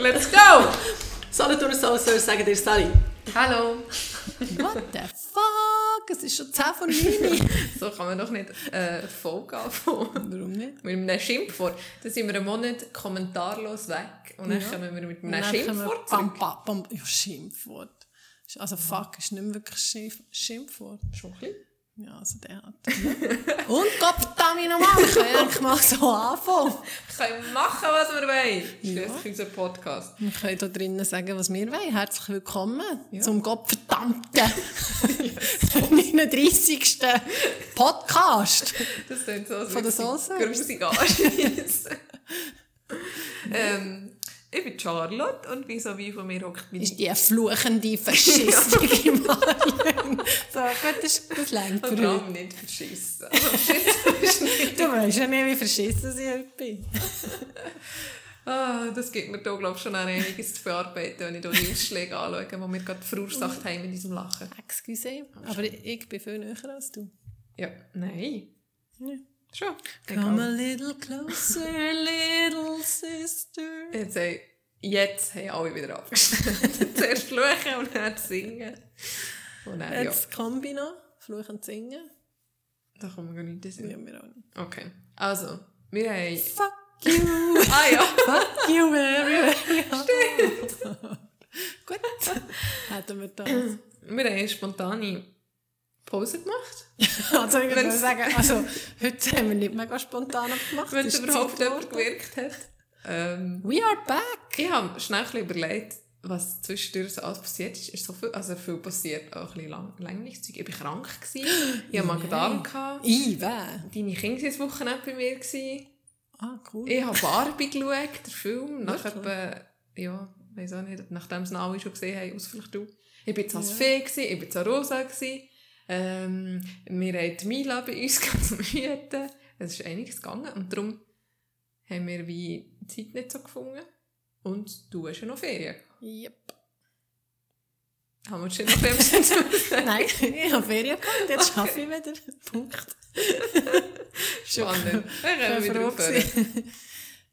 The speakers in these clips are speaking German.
Let's go! Solothurner Soul Service sagen dir Sally. Hallo! What the fuck? Es ist schon 10 von 9. So kann man doch nicht äh, Folge anfangen. Warum nicht? Mit einem Schimpfwort. Dann sind wir einen Monat kommentarlos weg. Und dann Ja. kommen wir mit einem Schimpfwort Bam, zurück. bam, bam. Ja, Schimpfwort. Also fuck, ist nicht mehr wirklich Schimpf Schimpfwort. Schon ein bisschen. Ja, also der hat. Und nochmal, wir können eigentlich mal so anfangen. Wir können machen, was wir wollen. Ja. Das ist unser Podcast. Wir können hier drinnen sagen, was wir wollen. Herzlich willkommen Ja. zum Gottverdammten 39. Podcast. Das klingt so, Von der ich Soße? grusig anschiessen. ähm, ich bin Charlotte und so wie von mir hockt meine... ist die fluchende, verschissige Marlene. So, gut, das, das längt für heute. allem nicht verschissen. Also verschissen nicht... Du weißt ja nicht, wie verschissen ich heute bin. Ah, das gibt mir da, glaube ich, schon auch einiges zu bearbeiten, wenn ich da die Ausschläge anschaue, die wir gerade verursacht haben in diesem Lachen. Excuse, aber ich, ich bin viel näher als du. Ja, nein. Ja. Schon. Come a little closer, little sister. Jetzt, haben- jetzt haben alle wieder angefangen. Zuerst fluchen und dann singen. Und dann, ja, Jetzt Kombi noch, fluchen und singen. da kommen wir gar nicht Ja, singen. wir auch nicht. Okay, also, wir haben... Fuck you. Ah ja, Fuck you very hard. Gut, hätten wir das. wir haben spontane Pause gemacht. Also ich würde sagen, also heute haben wir nicht mega spontan gemacht. Wenn Es überhaupt jemand gewirkt hat. Ähm, We are back. ich habe schnell ein überlegt, was zwischendurch so alles passiert ist. Ist so viel, also viel passiert, auch ein bisschen lang, länglich. Ich war krank, gewesen. ich hatte Magen-Darm. gehabt. I, wer? Deine Kinder waren Wochenende bei mir. Gewesen. Ah, cool. Ich habe Barbie geschaut, den Film. Nach etwa, ja, weiß auch nicht, nachdem es alle schon gesehen haben, vielleicht du. Ich war jetzt als Ja. Ich war als Rosa. Gewesen. Ähm, wir haben Mila bei uns Hüten. Es ist einiges gegangen und darum haben wir wie die Zeit nicht so gefunden. Und du hast ja noch Ferien. Yep. Haben wir schon noch Ferien? Nein, ich habe Ferien gehabt, jetzt arbeite ich wieder. Punkt. Spannend. Wir wieder aufhören.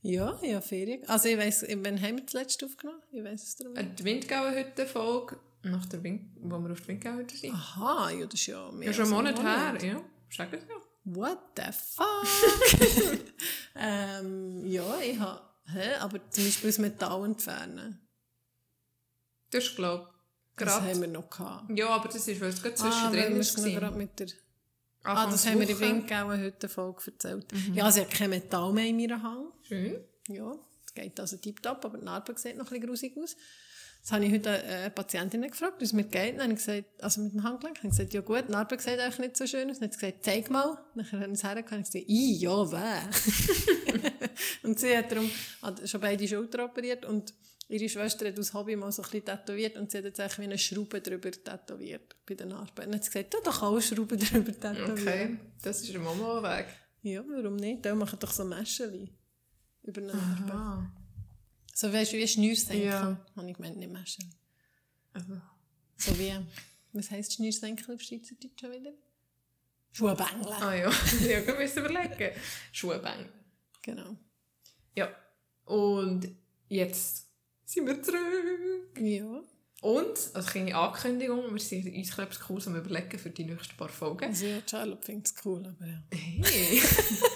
Ja, ich habe Ferien. Also ich weiss, wann haben wir das letzte aufgenommen? Ich weiss es darum nicht. Die Windgauer-Hütte-Folge, nach der Wind wo wir auf der Windgauer-Hütte sind. Aha, ja, das ist ja mehr Ja, schon einen als Monat her, ja. Sag es ja. What the fuck? ähm, ja, ich habe... Hä? Aber zum Beispiel das Metall entfernen. Du hast, glaube Das haben gerade... wir noch gehabt. Ja, aber das ist, weil es gerade Ah, zwischendrin wir ist. gerade mit der... Ah, das haben wir in. Windgauen heute Folge erzählt. Ja, also ich habe kein Metall mehr in meiner Hand. Schön. Ja, es geht also tiptop, aber die Narbe sieht noch ein bisschen grusig aus. Das habe ich heute eine Patientin gefragt, wie es mir geht. Dann habe ich gesagt, also mit dem Handgelenk, habe ich gesagt, ja gut, die Narbe sieht eigentlich nicht so schön aus. Dann hat sie gesagt, zeig mal. Dann habe ich es hergekommen und gesagt, i, ja, weh. und sie hat darum hat schon beide Schulter operiert und ihre Schwester hat aus Hobby mal so ein bisschen tätowiert und sie hat jetzt eigentlich wie eine Schraube drüber tätowiert bei den Narben. Dann hat sie gesagt, du doch auch Schrauben drüber tätowieren. Okay, das ist der Mama-Weg. Ja, warum nicht? Die machen doch so Mäscheli über eine Narbe. So weißt du, wie Schnürsenkel. Ja. Habe ich gemeint, nicht Mäscheli. Also, So wie, was heisst Schnürsenkel auf Schweizerdeutsch schon wieder? Schuhbängel. ah ja, ja, wir müssen überlegen. Schuhbein. Genau. Ja. Und jetzt sind wir zurück. Ja. Und, also kleine Ankündigung, wir sind uns glaube ich cool am überlegen für die nächsten paar Folgen. Also ja, Charlotte findet es cool, aber ja. Hey.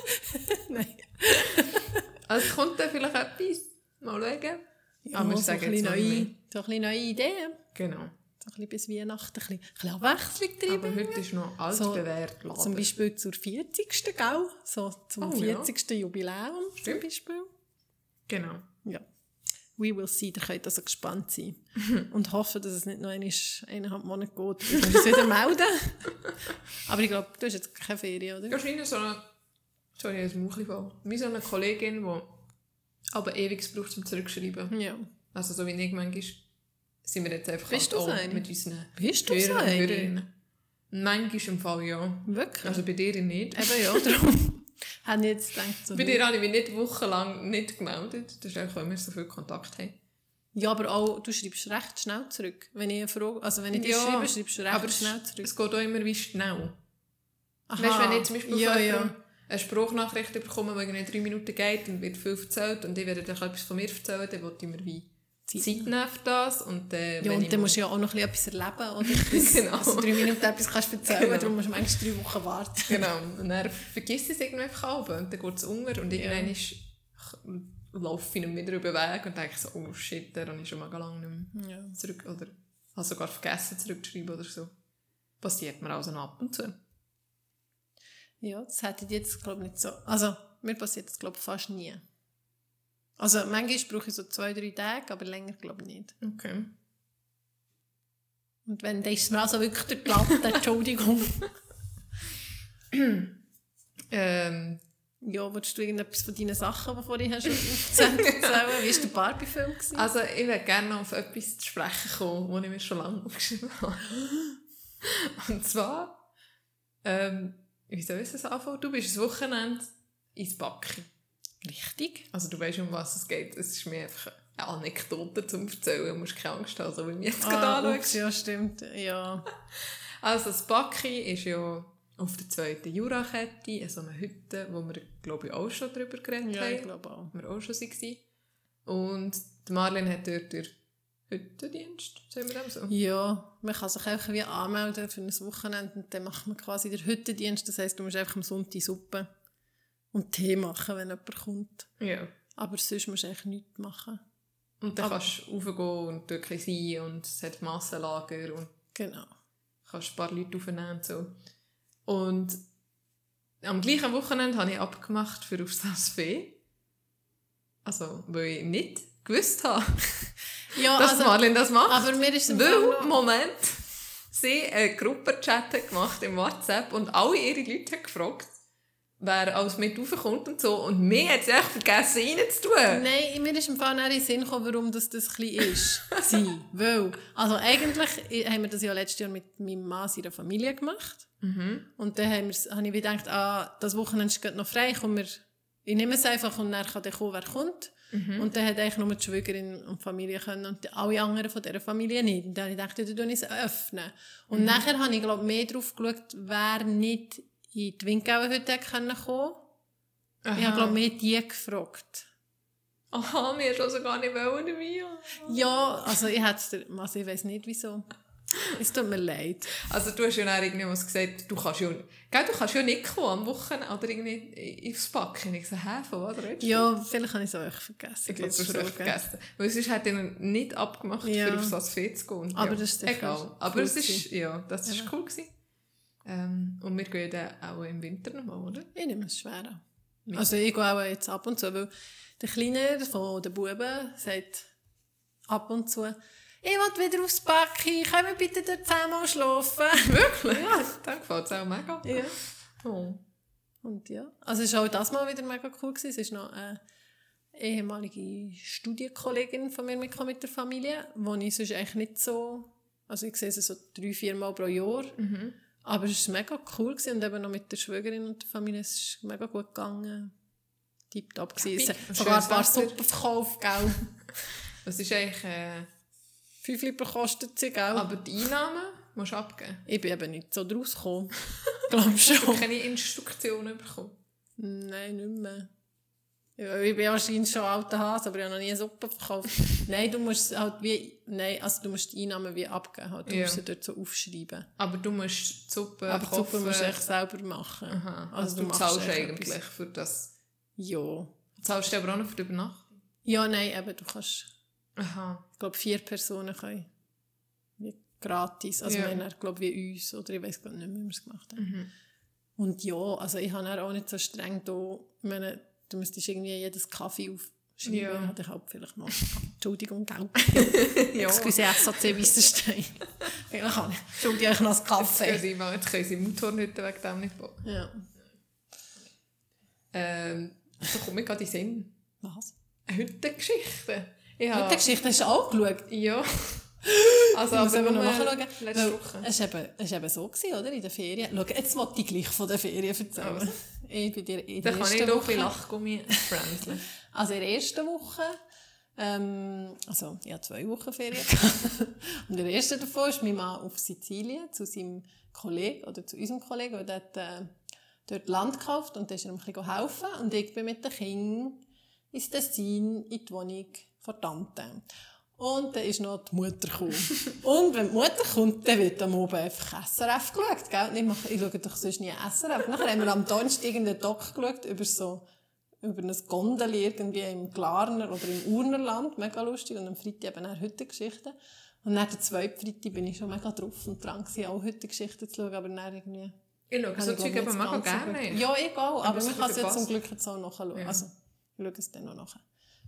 Nein. Also kommt dann vielleicht etwas. Mal schauen. Ja, Aber wir so sagen ein jetzt neue, so ein bisschen neue Ideen. Genau. So ein bisschen bis Weihnachten, ein bisschen, ein bisschen Abwechslung drin. Aber heute ist noch alt So. Zum Beispiel zur 40. Gell? So zum Oh, ja. 40. Jubiläum zum Stimmt. Beispiel. Genau. Ja. We will see, ihr könnt also gespannt sein. Und hoffen, dass es nicht noch einmal eineinhalb Monate geht, bis wir uns wieder melden. Aber ich glaube, du hast jetzt keine Ferien, oder? Wahrscheinlich so eine, sorry, ein Mauchli voll. Wie so eine Kollegin, die aber ewig braucht zum Zurückschreiben. Ja. Also so wie ich manchmal, sind wir jetzt einfach Bist halt auch mit unseren Bist Hörern und? Hörerinnen. Manchmal im Fall ja. Wirklich? Also bei dir nicht. Eben ja, darum habe ich jetzt gedacht, so, Bei dir habe ich mich nicht wochenlang nicht gemeldet. Das ist einfach, weil wir so viel Kontakt haben. Ja, aber auch, du schreibst recht schnell zurück. Wenn ich eine Frage, also wenn ich dir schreibe, schreibst du recht aber schnell zurück. Es geht auch immer wie schnell. Aha. Weißt du, wenn ich zum Beispiel ja, ja. Eine Spruchnachricht bekomme, die irgendwie drei Minuten geht und wird viel erzählt und ich werde dann etwas von mir erzählen, dann wollte ich mir wie Zeit nervt das. Und, äh, Ja, und dann musst du ja auch noch ein bisschen etwas erleben, oder? Bis, Genau. Also drei Minuten etwas kannst du erzählen, Genau. darum musst du manchmal drei Wochen warten. Genau. Und dann vergisst es irgendwie einfach ab und dann geht es unter und irgendwann ist, laufe ich nicht mehr über den Weg und denke so, oh shit, da habe ich schon mal lange nicht mehr Ja. zurück, oder habe sogar vergessen zurückzuschreiben oder so. Passiert mir also noch ab und zu. Ja, das hätte ich jetzt, glaube ich, nicht so. Also, mir passiert das, glaube ich, fast nie. Also, manchmal brauche ich so zwei, drei Tage, aber länger, glaube ich, nicht. Okay. Und wenn, dann ist es mir also wirklich der Glatte, Entschuldigung. Ähm, Ja, willst du irgendetwas von deinen Sachen, die vorhin hast erzählt, erzählen? Wie war der Barbie-Film? also ich würde gerne noch auf etwas zu sprechen kommen, das ich mir schon lange aufgeschrieben habe. Und zwar, ähm, wie soll ich das anfangen? Du bist das Wochenende ins Backen. Richtig. Also du weißt, um was es geht. Es ist mir einfach eine Anekdote zum Erzählen. Du musst keine Angst haben, so wie mir jetzt gerade Ah, anschaust. ups, ja, stimmt. Ja. Also das Backi ist ja auf der zweiten Jurakette, so eine Hütte, wo wir, glaube ich, auch schon darüber geredet ja, haben. ich glaube auch. Wo wir auch schon waren. Und die Marlene hat dort den Hüttendienst, sagen wir dem so? Ja, man kann sich einfach wie anmelden für ein Wochenende und dann macht man quasi den Hüttendienst. Das heisst, du musst einfach am Sonntag Suppe und Tee machen, wenn jemand kommt. Ja. Aber sonst musst du eigentlich nichts machen. Und dann Aber- kannst du raufgehen und dort sein und es hat Massenlager und Genau. kannst ein paar Leute aufnehmen und so. Und am gleichen Wochenende habe ich abgemacht für aufs Fee. Also, weil ich nicht gewusst habe, Ja, dass also, Marlene das macht. aber mir ist es Weil, Moment, sie einen Gruppenchat hat gemacht im WhatsApp und alle ihre Leute haben gefragt, wer alles mit raufkommt und so. Und mir hat sie echt vergessen, reinzutun. Nein, mir ist im Fall nicht in den Sinn gekommen, warum das, das ein bisschen ist. Sie. Weil, also eigentlich haben wir das ja letztes Jahr mit meinem Mann seiner Familie gemacht. Und dann haben wir, habe ich gedacht, ah, das Wochenende ist noch frei, komm, wir, ich nehme es einfach und dann kann der kommen, wer kommt. Und dann hat eigentlich nur die Schwägerin und die Familie können und alle anderen von dieser Familie nicht. Und dann habe ich gedacht, dann tue ich es öffnen. Und nachher habe ich, glaube mehr drauf geschaut, wer nicht in die Winkauer heute kommen konnte. Ich habe, glaube mehr die gefragt. Aha, mir schon gar nicht wollen dabei. Ja, also ich hätte also ich weiß nicht wieso. Es tut mir leid. Also du hast ja dann irgendwas gesagt, du kannst ja, gell, du kannst ja nicht kommen am Wochenende oder irgendwie aufs Backen. Ich so, hä, von was redest du? Ja, vielleicht habe ich es auch echt vergessen. Ich glaube, du hast es vergessen. Weil sonst hat er nicht abgemacht, Ja. für aufs Sassfee zu gehen. Aber ja. das ist Egal. Aber cool es ist, ja, das ist cool gewesen. Ähm, und wir gehen dann auch im Winter nochmal, oder? Ich nehme es schwer an. Also ich gehe auch jetzt ab und zu, weil der Kleine von den Buben sagt ab und zu, ich will wieder aufs Backi, können wir bitte dort zehnmal schlafen? Wirklich? Ja. Dann gefällt es auch mega. ja. Oh. Und ja, also es war auch das Mal wieder mega cool. Gewesen. Es ist noch eine ehemalige Studienkollegin von mir mitgekommen mit der Familie, wo ich sonst eigentlich nicht so, also ich sehe sie so drei, vier Mal pro Jahr. Aber es war mega cool gewesen. und eben noch mit der Schwägerin und der Familie, es ist mega gut gegangen. Tipptopp gewesen. Hat sogar ein paar. Suppen verkauft, gell. Was ist eigentlich, äh, Fünf Lieber kostet sie, gell. aber die Einnahmen musst du abgeben. ich bin eben nicht so draus gekommen. Glaub Du hast schon. keine Instruktionen bekommen. Nein, nicht mehr. Ich bin wahrscheinlich schon alter Hase, aber ich habe noch nie eine Suppe verkauft. nein, du musst halt wie, nein, also du musst die Einnahmen wie abgeben. Halt. Du Ja. musst sie dort so aufschreiben. Aber du musst die Suppe aber die Suppe musst du echt selber machen. Aha. Also, Also du, du machst zahlst eigentlich etwas. für das. Ja. Zahlst du aber auch noch für die Übernachtung? Ja, nein, eben, du kannst, Aha. Ich glaube, vier Personen können wie gratis. Also Ja. wir haben, glaube wie uns, oder ich weiß gar nicht mehr, wie wir es gemacht haben. Mhm. Und ja, also ich habe auch nicht so streng da, ich meine, du müsstest irgendwie jedes Kaffee aufschreiben. Ja. Ja. Hatte ich halt vielleicht noch. Entschuldigung, gell? Ja. Excuse, SAC Weissenstein. Vielleicht kann ich. Entschuldige, ich noch das Jetzt können Kaffee. sie, mal, jetzt können sie Motorhütte wegen dem nicht bauen. Ja. Ähm, da kommt mir gerade in den Sinn. Was? Eine Hüttengeschichte. Ich habe- Die Geschichte hast du auch geschaut. Ja. Also, aber eben noch nur nachschauen. letzte Woche. Es war eben, es eben so, gewesen, oder? In den Ferien. Schau, jetzt wollte ich gleich von den Ferien erzählen. Also. Ich bin dir in Da der kann ich ersten doch ein Woche... Lachgummi bränzeln. Also in der ersten Woche, ähm, also ich hatte zwei Wochen Ferien. und in der ersten davon ist mein Mann auf Sizilien zu seinem Kollegen oder zu unserem Kollegen, der dort, äh, dort Land gekauft und da ist ihm ein bisschen helfen. Und ich bin mit den Kindern ins Tessin in die Wohnung von Tante. Und dann ist noch die Mutter gekommen. und wenn die Mutter kommt, dann wird am Oben einfach SRF geschaut, gell? Ich, mache, ich schaue doch sonst nie SRF. Nachher haben wir am Donnerstag irgendeinen Doc geschaut über so, über ein Gondel irgendwie im Glarner oder im Urnerland. Mega lustig. Und am Freitag eben auch heute Geschichten. Und nach der zweiten Freitag bin ich schon mega drauf und dran gewesen, auch heute Geschichten zu schauen, aber dann irgendwie... Ich schaue so Zeug nicht mega gerne. Ja, ich auch, aber es man kann es jetzt zum. Glück jetzt auch nachschauen. Ja. Also, ich schaue es dann noch nachher.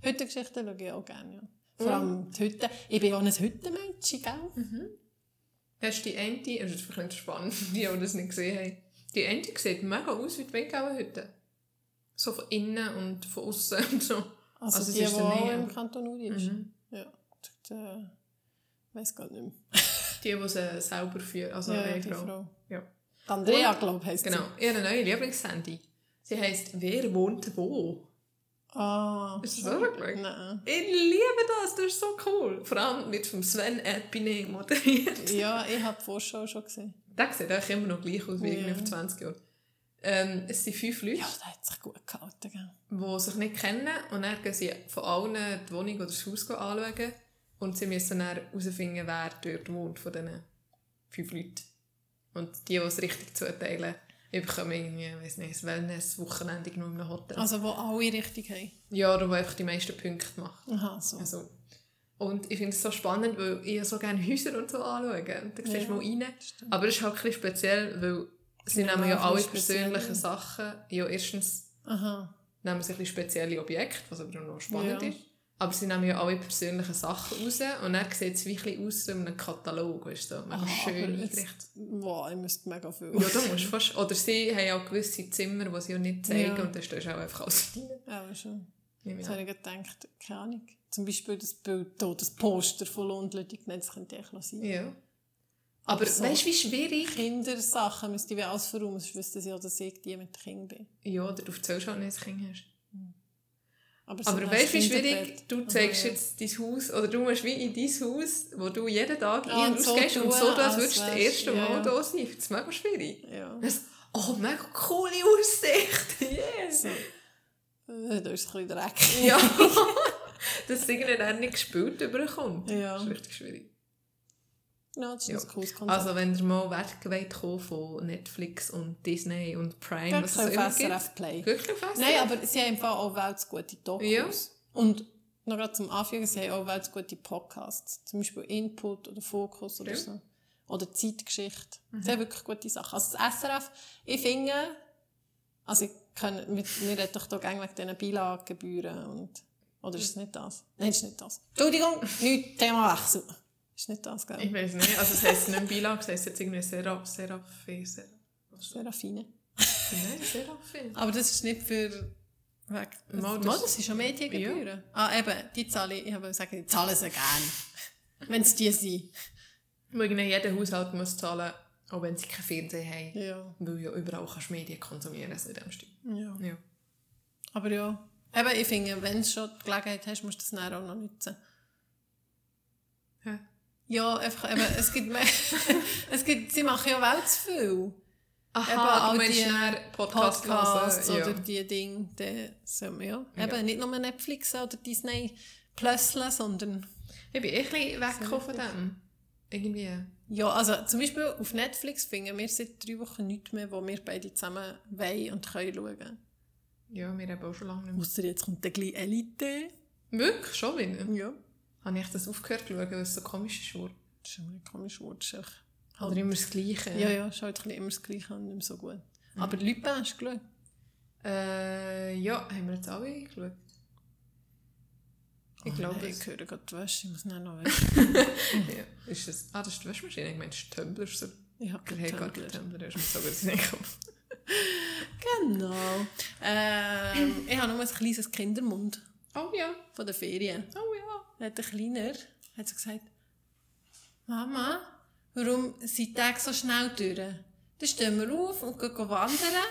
Heute Geschichten schaue ich auch gerne, ja. Vor allem die Hütte. Ich bin auch ein Hüttenmädchen, gell? Hast du die eine, das ist vielleicht spannend, die, die das nicht gesehen haben. Die eine sieht mega aus wie die Wegauenhütte. So von innen und von außen und so. Also, Also die, die auch im Kanton Uri ist. Mhm. Ja. Die, äh, weiss gar nicht mehr. Die, die sie selber führen. Also ja, eine die Frau. Frau. Ja. Die Andrea, glaube ich, heisst Genau. Ihre neue Lieblingshandy. Sie heisst «Wer wohnt wo?» Ah. Ist das geschaut? Nein. Ich liebe das, das ist so cool. Vor allem mit vom Sven Epine moderiert. Ja, ich habe die Vorschau schon gesehen. Der sieht eigentlich immer noch gleich aus wie Ja. irgendwie vor 20 Jahren. Ähm, es sind fünf Leute, Ja, der hat sich gut gehalten, gell? die sich nicht kennen und dann gehen sie von allen die Wohnung oder das Haus anschauen und sie müssen dann herausfinden, wer dort wohnt von diesen fünf Leuten. Und die, die es richtig zuteilen, die bekommen irgendwie, weiss nicht, ein Wellness-Wochenende nur in einem Hotel. Also, wo alle richtig haben. ja, oder wo einfach die meisten Punkte macht. Aha, so. Also, und ich finde es so spannend, weil ich ja so gerne Häuser und so anschaue. Und da siehst Ja, du mal rein. Aber es ist halt ein bisschen speziell, weil sie Ja, nehmen ja alle persönlichen Sachen. Ja, erstens Aha. nehmen sie ein bisschen spezielle Objekte, was aber noch spannend Ja. ist. Aber sie nehmen ja alle persönlichen Sachen raus und dann sieht es wirklich aus wie in einem Katalog, weißt du, mega Aha, schön aber eingerichtet. Wow, ich müsste mega viel. Ja, du musst fast, oder sie haben auch gewisse Zimmer, die sie ja nicht zeigen Ja. und dann stehst du auch einfach alles rein. Ja, schon. Ich Das habe ich gedacht, keine Ahnung. Zum Beispiel das Bild hier, das Poster von Lohndlötig, das könnte echt noch sein. Ja. Aber so- weißt du, wie schwierig? Kindersachen müsste ich wie alles verräumen, sonst wüsste sie ja, dass ich die mit Kindern bin. Ja, oder du erzählst halt nicht, dass du Kinder hast. So Aber weißt du, wie schwierig? Du Aha, zeigst jetzt dein Haus, oder du musst wie in dein Haus, wo du jeden Tag Ah, ein- und und so ausgehst und so, als würdest du das erste ja, Mal ja. da sein. Finde es mega schwierig. Ja. Das, oh, mega coole Aussicht! Yes! So. Da ist ein bisschen dreckig. Ja. Dass es irgendwie nicht gespielt überkommt. Ja. Das ist richtig schwierig. Ja, das ist Ja. ein cooles Konzept. Also wenn ihr mal Werke von Netflix und Disney und Prime, Dann was es immer auf gibt. SRF Play. Wirklich fast? Nein, aber sie haben im Fall auch weltgute Dokus. Ja. Und noch gerade zum Anfügen, sie haben auch weltgute Podcasts. Zum Beispiel Input oder Fokus oder Ja. so. Oder Zeitgeschichte. Sie haben wirklich gute Sachen. Also das SRF, ich finde, also ich kann, mit, wir reden doch da gerne wegen diesen Beilagegebühren und, oder ist es nicht das? Nein, ist nicht das. Entschuldigung, nicht Themawechsel. Ist nicht das, gell? Ich weiß nicht. Also es heisst nicht Beilage, es heisst jetzt irgendwie Seraph, Seraphe, Seraph. Serafine. Nein, Seraphe. Aber das ist nicht für... Weg. Mal, Mal, das- das, ist schon Mediengebühren. Ah, eben, die zahle ich, ich habe sagen, die zahlen sie gerne. wenn es die sind. Weil irgendwie jeder Haushalt muss zahlen, auch wenn sie keinen Fernseher haben. Ja. Weil ja überall kannst du Medien konsumieren kannst in dem Stil. ja. Ja. Aber ja. Eben, ich finde, wenn du schon die Gelegenheit hast, musst du das dann auch noch nutzen. Ja. Einfach, eben, es gibt mehr, es gibt, sie machen ja wel zu viel. Aha, Eben du all meinst die Podcast Podcasts hören, oder die Dinge, die, so, ja. Ja. Eben, nicht nur Netflix oder Disney Plus, sondern, Ich bin echt ein bisschen weggekommen von dem. Irgendwie. ja, also zum Beispiel auf Netflix finden wir seit drei Wochen nichts mehr, wo wir beide zusammen wollen und können schauen. Ja, wir haben auch schon lange nicht mehr. Ausser jetzt kommt der gleich Elite. Wirklich? Schon wieder? Ja. Habe ich das aufgehört zu schauen, weil es so komisch ist geworden? Das ist ein komisches Wort. ist echt- Oder immer das Gleiche? Ja, ja, schaut ein bisschen immer das Gleiche an, nicht mehr so gut. Aber Lupin hast du geschaut? Äh, ja, haben wir jetzt alle geschaut? Ich glaube Nein, es. Ich höre gerade die Wäsche, ich muss nicht noch waschen. Ja. Ist das, ah, das ist die Waschmaschine. Ich meine, das ist Tumblr. So. Ich habe gar keinen keinen Tumblr. Tumblr. Das ist mir so gut in den Kopf. Genau. Ähm, ich habe noch ein kleines Kindermund Oh ja, von der Ferien. oh ja. Hat der Kleiner hat so gesagt, Mama, warum sind die Tage so schnell durch? Dann stehen wir auf und gehen wandern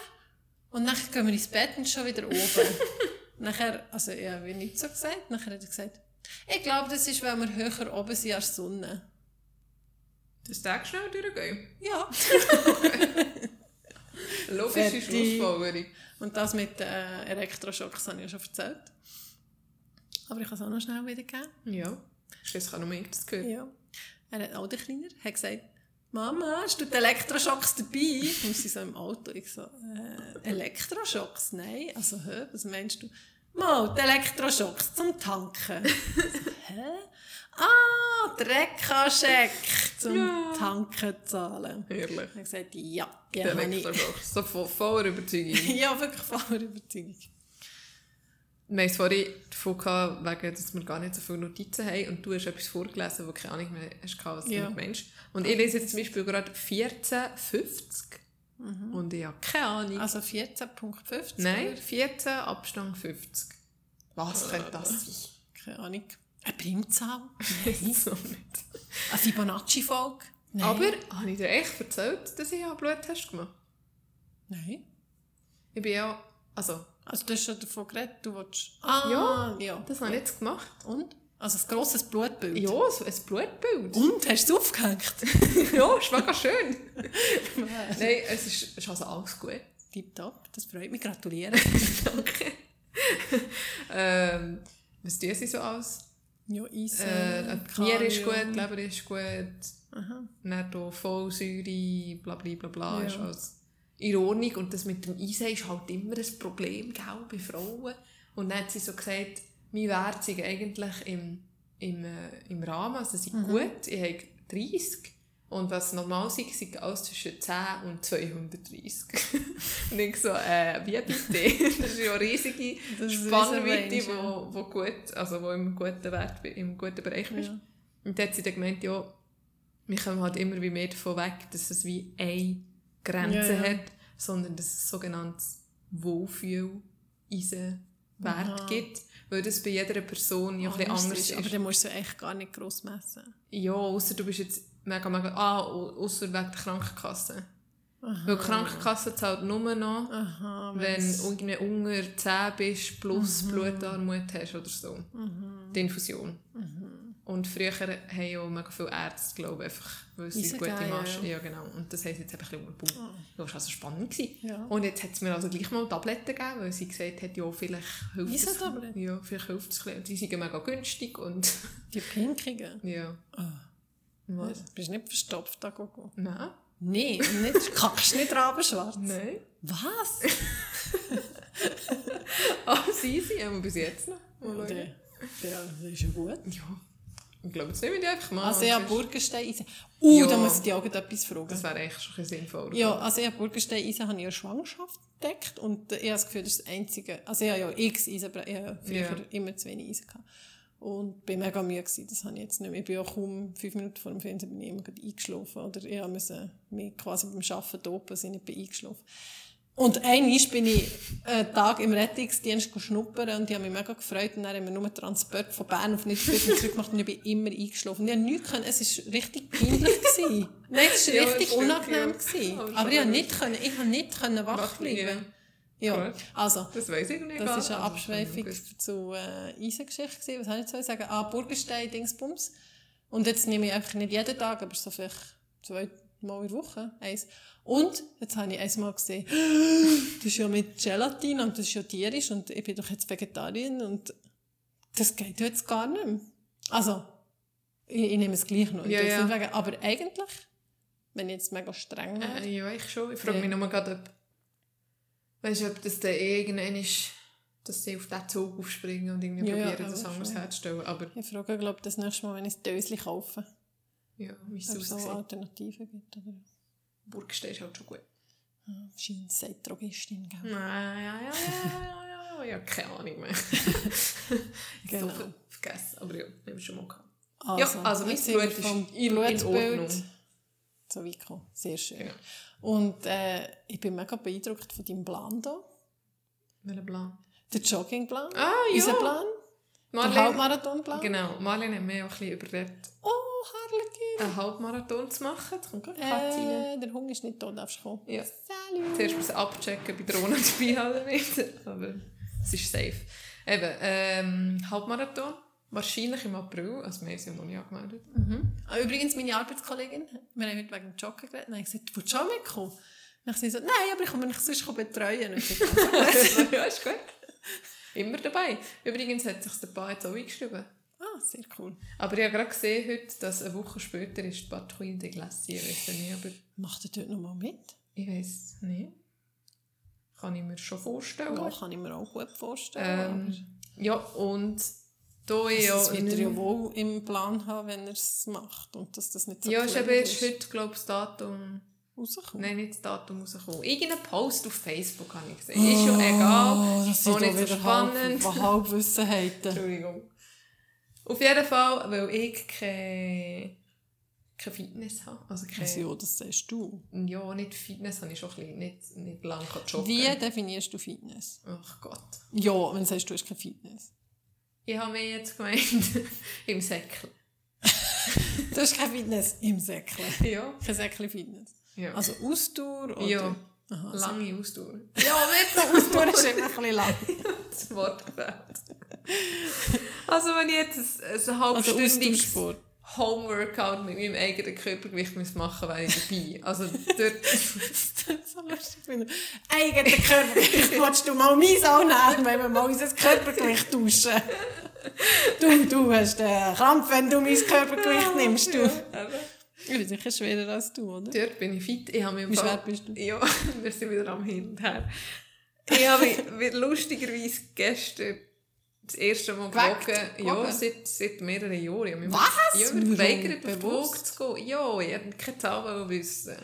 und dann gehen wir ins Bett und schon wieder oben. nachher, also ich habe nicht so gesagt, nachher hat er gesagt, ich glaube, das ist, weil wir höher oben sind als die Sonne. Das Tag schnell durchgehen. Ja. Logische. Schlussfolgerung. Und das mit äh, Elektroschocks habe ich ja schon erzählt. Aber ich kann es auch noch schnell wiedergeben. Ja. Schließlich auch noch mehr das gehört. Ja. Er hat auch der Kleiner, hat gesagt, Mama, hast du die Elektroschocks dabei? Und sie so im Auto. Ich so, äh, Elektroschocks? Nein. Also, hä, was meinst du? Mal, die Elektroschocks zum Tanken. hä? Ah, Dreckascheck zum Ja. Tanken zahlen. Herrlich. Er hat gesagt, ja, ja, habe ich. Elektroschocks. So voll, voller Überzeugung. Ja, wirklich voller Überzeugung. Wir haben es vorhin davon gehabt, wegen, dass wir gar nicht so viele Notizen haben und du hast etwas vorgelesen, wo du keine Ahnung mehr hast, gehabt, was du Ja. meinst. Und ich lese jetzt zum Beispiel gerade 1450 und ich habe keine Ahnung. Also 14.50? Nein, oder? 14 Abstand 50. Was könnte das sein? Keine Ahnung. Eine Primzahl? so nicht. Eine Fibonacci-Folge? Nein. Aber habe ich dir echt erzählt, dass ich einen Bluttest gemacht habe? Nein. Ich bin ja, also, Also du hast schon davon geredet, du willst... Ah, Ja, ja. das habe ich jetzt gemacht. Und? Also ein grosses Blutbild? Ja, so ein Blutbild. Und? Hast du es aufgehängt? ja, ist mega schön. Nein, es ist, es ist also alles gut. Tipptopp, das freut mich. Gratuliere. Danke. ähm, was tun sie so aus? ja, Eisen, Äh, die Niere ist gut, Leber ist gut, Aha. dann Vollsäure, bla bla bla bla, Ja. ist alles in Ordnung. Und das mit dem Eisen ist halt immer ein Problem, gell, bei Frauen. Und dann hat sie so gesagt, meine Werte sind eigentlich im, im, äh, im Rahmen, also sie sind Mhm. gut, ich habe 30. Und was normal ist, sind alles zwischen 10 und 230. und ich so, äh, wie bitte? das ist ja eine riesige Spannweite, riesen wo, wo gut, also wo im guten Wert, im guten Bereich ist. Ja. Und dann hat sie dann gemeint, ja, wir kommen halt immer wie mehr davon weg, dass es wie eine Grenze Ja, ja. hat, sondern dass es sogenanntes Wohlfühl-Eisenwert Aha. gibt, weil das bei jeder Person ja ein Anders ist. Aber dann musst du echt gar nicht gross messen. Ja, außer du bist jetzt mega, mega, ah, außer wegen der Krankenkasse. Weil die Krankenkasse zahlt nur noch, Aha, wenn du irgendwie unter 10 bist, plus Mhm. Blutarmut hast oder so. Die Infusion. Und früher haben ja mega viele Ärzte, glaube ich, einfach, weil sie Eisen gute Maschen... ja. Ja, genau. Und das haben sie jetzt einfach ein bisschen umgebaut. Das war also spannend. Gewesen. Ja. Und jetzt hat es mir also gleich mal Tabletten gegeben, weil sie gesagt hat, ja, vielleicht hilft es... Ja, vielleicht hilft es ein bisschen. Die sind mega günstig und... Die pinkigen. ja. Ah. Was? Du bist nicht verstopft, da Gogo. Nein. Nein, und nicht, kackst nicht rabenschwarz. Nein. Was? Ah, sie sind ja bis jetzt noch. Mal Ja, das ist ja gut. Ja. Ich glaube, jetzt nehme ich die einfach mal. Also ja, Burgenstein-Eisen. Uh, Ja. da muss ich dir auch etwas fragen. Das wäre eigentlich schon ein sinnvoll. Ja, also ich habe Burgenstein-Eisen habe ich in der Schwangerschaft entdeckt und ich habe das Gefühl, das ist das einzige, also ich habe ja x Eisen, ich habe ja früher Ja. immer zu wenig Eisen gehabt. Und bin mega müde gewesen, das habe ich jetzt nicht mehr. Ich bin ja kaum fünf Minuten vor dem Fernsehen bin ich immer eingeschlafen oder ich musste mich quasi beim Arbeiten dopen, dass ich nicht bin eingeschlafen und einmal bin ich einen Tag im Rettungsdienst schnuppern und ich habe mich mega gefreut und dann haben wir nur Transport von Bern auf Nidwürden zurückgemacht und ich bin immer eingeschlafen. Und ich habe nichts können, es war richtig peinlich. gewesen. Nein, es war Ja, richtig unangenehm. ja. gewesen. Aber Aber ich habe nicht, können, ich habe nicht können wach bleiben. Ja, also, Das weiss ich nicht. das ist eine Also, ich Abschweifung zu äh, Eisengeschichte. gewesen. Was soll ich sagen? Ah, Burgenstein, Dingsbums. Und jetzt nehme ich einfach nicht jeden Tag, aber so vielleicht zwei Mal in der Woche eins. Und jetzt habe ich einmal gesehen, das ist ja mit Gelatin und das ist ja tierisch und ich bin doch jetzt Vegetarierin und das geht jetzt gar nicht mehr. Also, ich, ich nehme es gleich noch. Ja, ja. wegen- aber eigentlich, wenn ich jetzt mega streng wäre, Äh, ja, ich schon. Ich frage Ja. mich nur gerade, ob, weißt ob das dann irgendwann ist, dass sie auf diesen Zug aufspringen und irgendwie Ja, ja, probieren, das aber anders schon. herzustellen. Aber ich frage, glaube das nächste Mal, wenn ich das Döschen kaufe, ja, wie es ob es so aussieht. Alternativen gibt. Oder Burgstein ist halt schon gut. scheint sagt Drogistin, gell? Nein, ja, ja, ja, ja, ja, ja, ja, keine Ahnung mehr. Genau. So vergessen, aber ja, haben wir schon mal gehabt. Also, ja, also mein sind wir Blut ist vom in, Ordnung. So weit gekommen. Sehr schön. Ja. Und äh, ich bin mega beeindruckt von deinem Plan hier. Welcher Plan? Der Joggingplan. Ah, ja. Unser Plan. Der Marlene, Halbmarathonplan. genau, Marlene hat mir auch ein bisschen überredet, Oh, Harlekin. einen Halbmarathon zu machen. Da kommt gerade Katze rein. Äh, der Hund ist nicht da, darfst du kommen. Ja. Salut. Zuerst müssen abchecken, bei Drohnen dabei oder nicht. Aber es ist safe. Eben, ähm, Halbmarathon. Wahrscheinlich im April. Also wir ja noch nicht angemeldet. Ah, Übrigens, meine Arbeitskollegin, wir haben heute wegen dem Joggen geredet, und ich gesagt, du willst schon mitkommen? Dann habe ich so, nein, aber ich komme mich sonst betreuen. Und ich so, ja, ist gut. Immer dabei. Übrigens hat sich der Paar jetzt auch eingeschrieben. Ah, sehr cool. Aber ich habe gerade gesehen heute, dass eine Woche später ist die Patrouille de Glacier. Weiss nicht, aber Macht ihr dort nochmal mit? ich weiß nicht. Kann ich mir schon vorstellen. Ja, kann ich mir auch gut vorstellen. Ähm, ja, und da ich ja, das wird er ja wohl im Plan haben, wenn er es macht. Und dass das nicht so ja, ist eben erst heute, glaube ich, das Datum... rauskommt. Nein, nicht das Datum rausgekommen. Irgendein Post auf Facebook habe ich gesehen. Ist schon egal. Oh, das Ist auch nicht so spannend. Halb, Halbwissenheiten. Entschuldigung. Auf jeden Fall, weil ich keine, keine Fitness habe. Also keine, ja, das sagst du. ja, nicht Fitness habe ich schon ein bisschen, nicht, nicht lange joggen. Wie definierst du Fitness? Ach Gott. Ja, wenn du sagst, du hast keine Fitness. Ich habe mir jetzt gemeint, im Säckchen. Du hast keine Fitness im Säckchen. Ja. Kein Säckchen-Fitness. ja. Also Ausdauer oder... ja. Aha, Lange Ausdauer. Ja, nicht Ausdauer ist immer ein bisschen lang. Das Wort gefällt. Also wenn ich jetzt ein, ein Also halbstündiges Ausdauersport. Homeworkout mit meinem eigenen Körpergewicht muss machen wäre ich dabei. Also dort... so lustig finde. Eigene Körpergewicht willst du mal meins auch nehmen, wenn wir mal unser Körpergewicht tauschen. Du, du hast einen Krampf, wenn du mein Körpergewicht nimmst. Du. Ich bin sicher schwerer als du, oder? Dort bin ich fit. Ich habe mich Wie schwer bist du? Ja, wir sind wieder am Hin und Her. Ich habe lustigerweise gestern das erste Mal gewogen. Ja, seit, seit mehreren Jahren. Ich Was? Ich habe mich Warum? verweigert, auf die zu gehen. Ja, ich wollte keine Zahl wissen.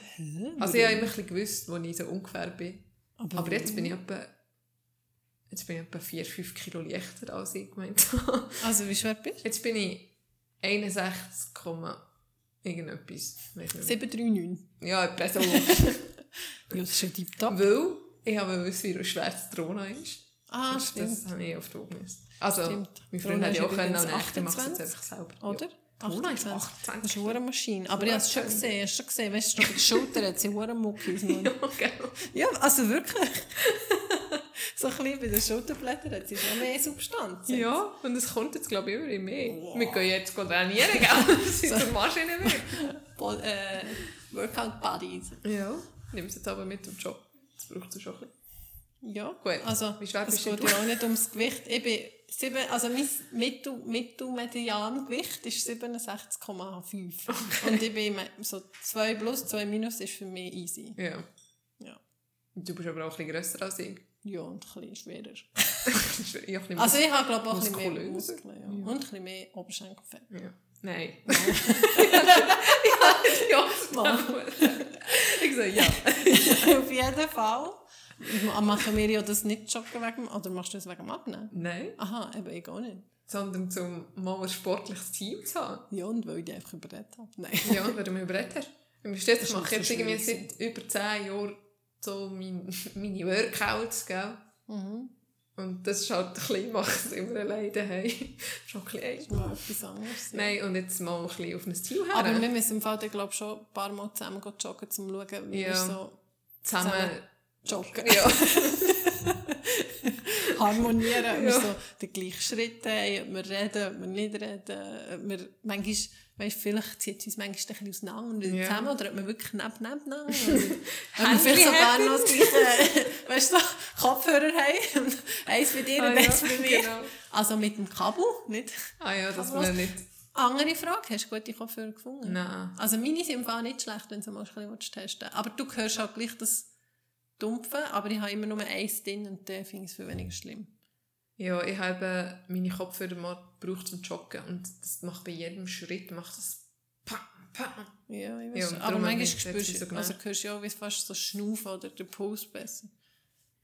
Also ich habe immer ein bisschen gewusst, wo ich so ungefähr bin. Aber, Aber jetzt bin ich etwa... Jetzt bin ich etwa 4-5 Kilo leichter, als ich gemeint habe. Also, wie schwer bist Jetzt bin ich 61, Komma irgendetwas. Weiss nicht mehr. du? 739. Ja, etwa so. Ja, das ist ja tiptop. Weil ich habe wissen, wie schwer das Trona ist. Ah, das, stimmt. das habe ich Augen müssen. Also, Stimmt. mein Freund hat ja auch können, echt, der macht es jetzt 28, einfach selber. Oder? Ja. Trona ist 28. 28. Das ist eine Maschine. Aber ich habe es schon gesehen. Hast schon gesehen? Weißt du, auf der Schulter hat sie eine Muckis. Ja, genau. Ja, also wirklich. so ein bisschen bei den Schulterblättern hat sie schon mehr Substanz. Ja, und es kommt jetzt, glaube ich, immer mehr. Wir gehen jetzt trainieren, gell? Das ist zur Maschine mehr. Bo äh, Workout Buddies. Ja. Nimm es jetzt aber mit im Job. Das braucht es schon ein bisschen. Ja, Gut. also es geht ja auch nicht ums Gewicht. Ich bin sieben, also mein Mittel, Mittelmediangewicht ist 67,5. Und ich bin so 2 plus, 2 minus ist für mich easy. Ja. Ja. Du bist aber auch ein bisschen grösser als ich. Ja, und ein bisschen schwerer. ich habe nicht Also ich habe glaube auch ein bisschen mehr. Muskeln. Ja. Und ein bisschen mehr Oberschenkelfett. Ja. Nein. ja, ja, das Ich sage ja. Auf jeden Fall. Machen wir ja das nicht joggen wegen, oder machst du das wegen dem Abnehmen? Nein. Aha, eben ich auch nicht. Sondern zum mal ein sportliches Team zu haben. Ja, und weil ich dich einfach überredet habe. Nein. Ja, weil du mich überredet hast. Du ich mache jetzt irgendwie seit über 10 Jahren so mein, meine Workouts, gell? Mhm. Und das ist halt ein bisschen, macht es immer alleine daheim. Schon ein bisschen Mal einfach. etwas anderes. ja. Nein, und jetzt mal ein bisschen auf ein Ziel her. Aber wir müssen im Fall, ich glaube schon ein paar Mal zusammen joggen, um zu schauen, wie Ja. wir so zusammen. joggen. Ja. Harmonieren, ob wir Ja. so den gleichen Schritt haben, ob wir reden, ob wir nicht reden, ob wir manchmal, weißt, vielleicht zieht es uns manchmal ein bisschen auseinander und Ja. zusammen, oder ob wir wirklich neben, nebeneinander, oder wir Handy vielleicht sogar noch das gleiche, weißt du, Kopfhörer haben, und eins bei dir Ah, und ja, eins bei mir. genau. Also mit dem Kabel, nicht? Ah ja, Aber man nicht... Andere Frage, hast du gute Kopfhörer gefunden? Nein. Also meine sind im Fall nicht schlecht, wenn du mal ein bisschen testen willst. Aber du hörst halt gleich das Dumpfe, aber ich habe immer nur eins drin und dann finde ich es viel weniger schlimm. Ja, ich habe meine Kopfhörer mal gebraucht zum Joggen und das macht bei jedem Schritt macht das pam, pam. Ja, ich Ja, weiß. und aber manchmal das spürst nicht so du, also hörst du ja wie fast so Schnaufen oder der Puls besser.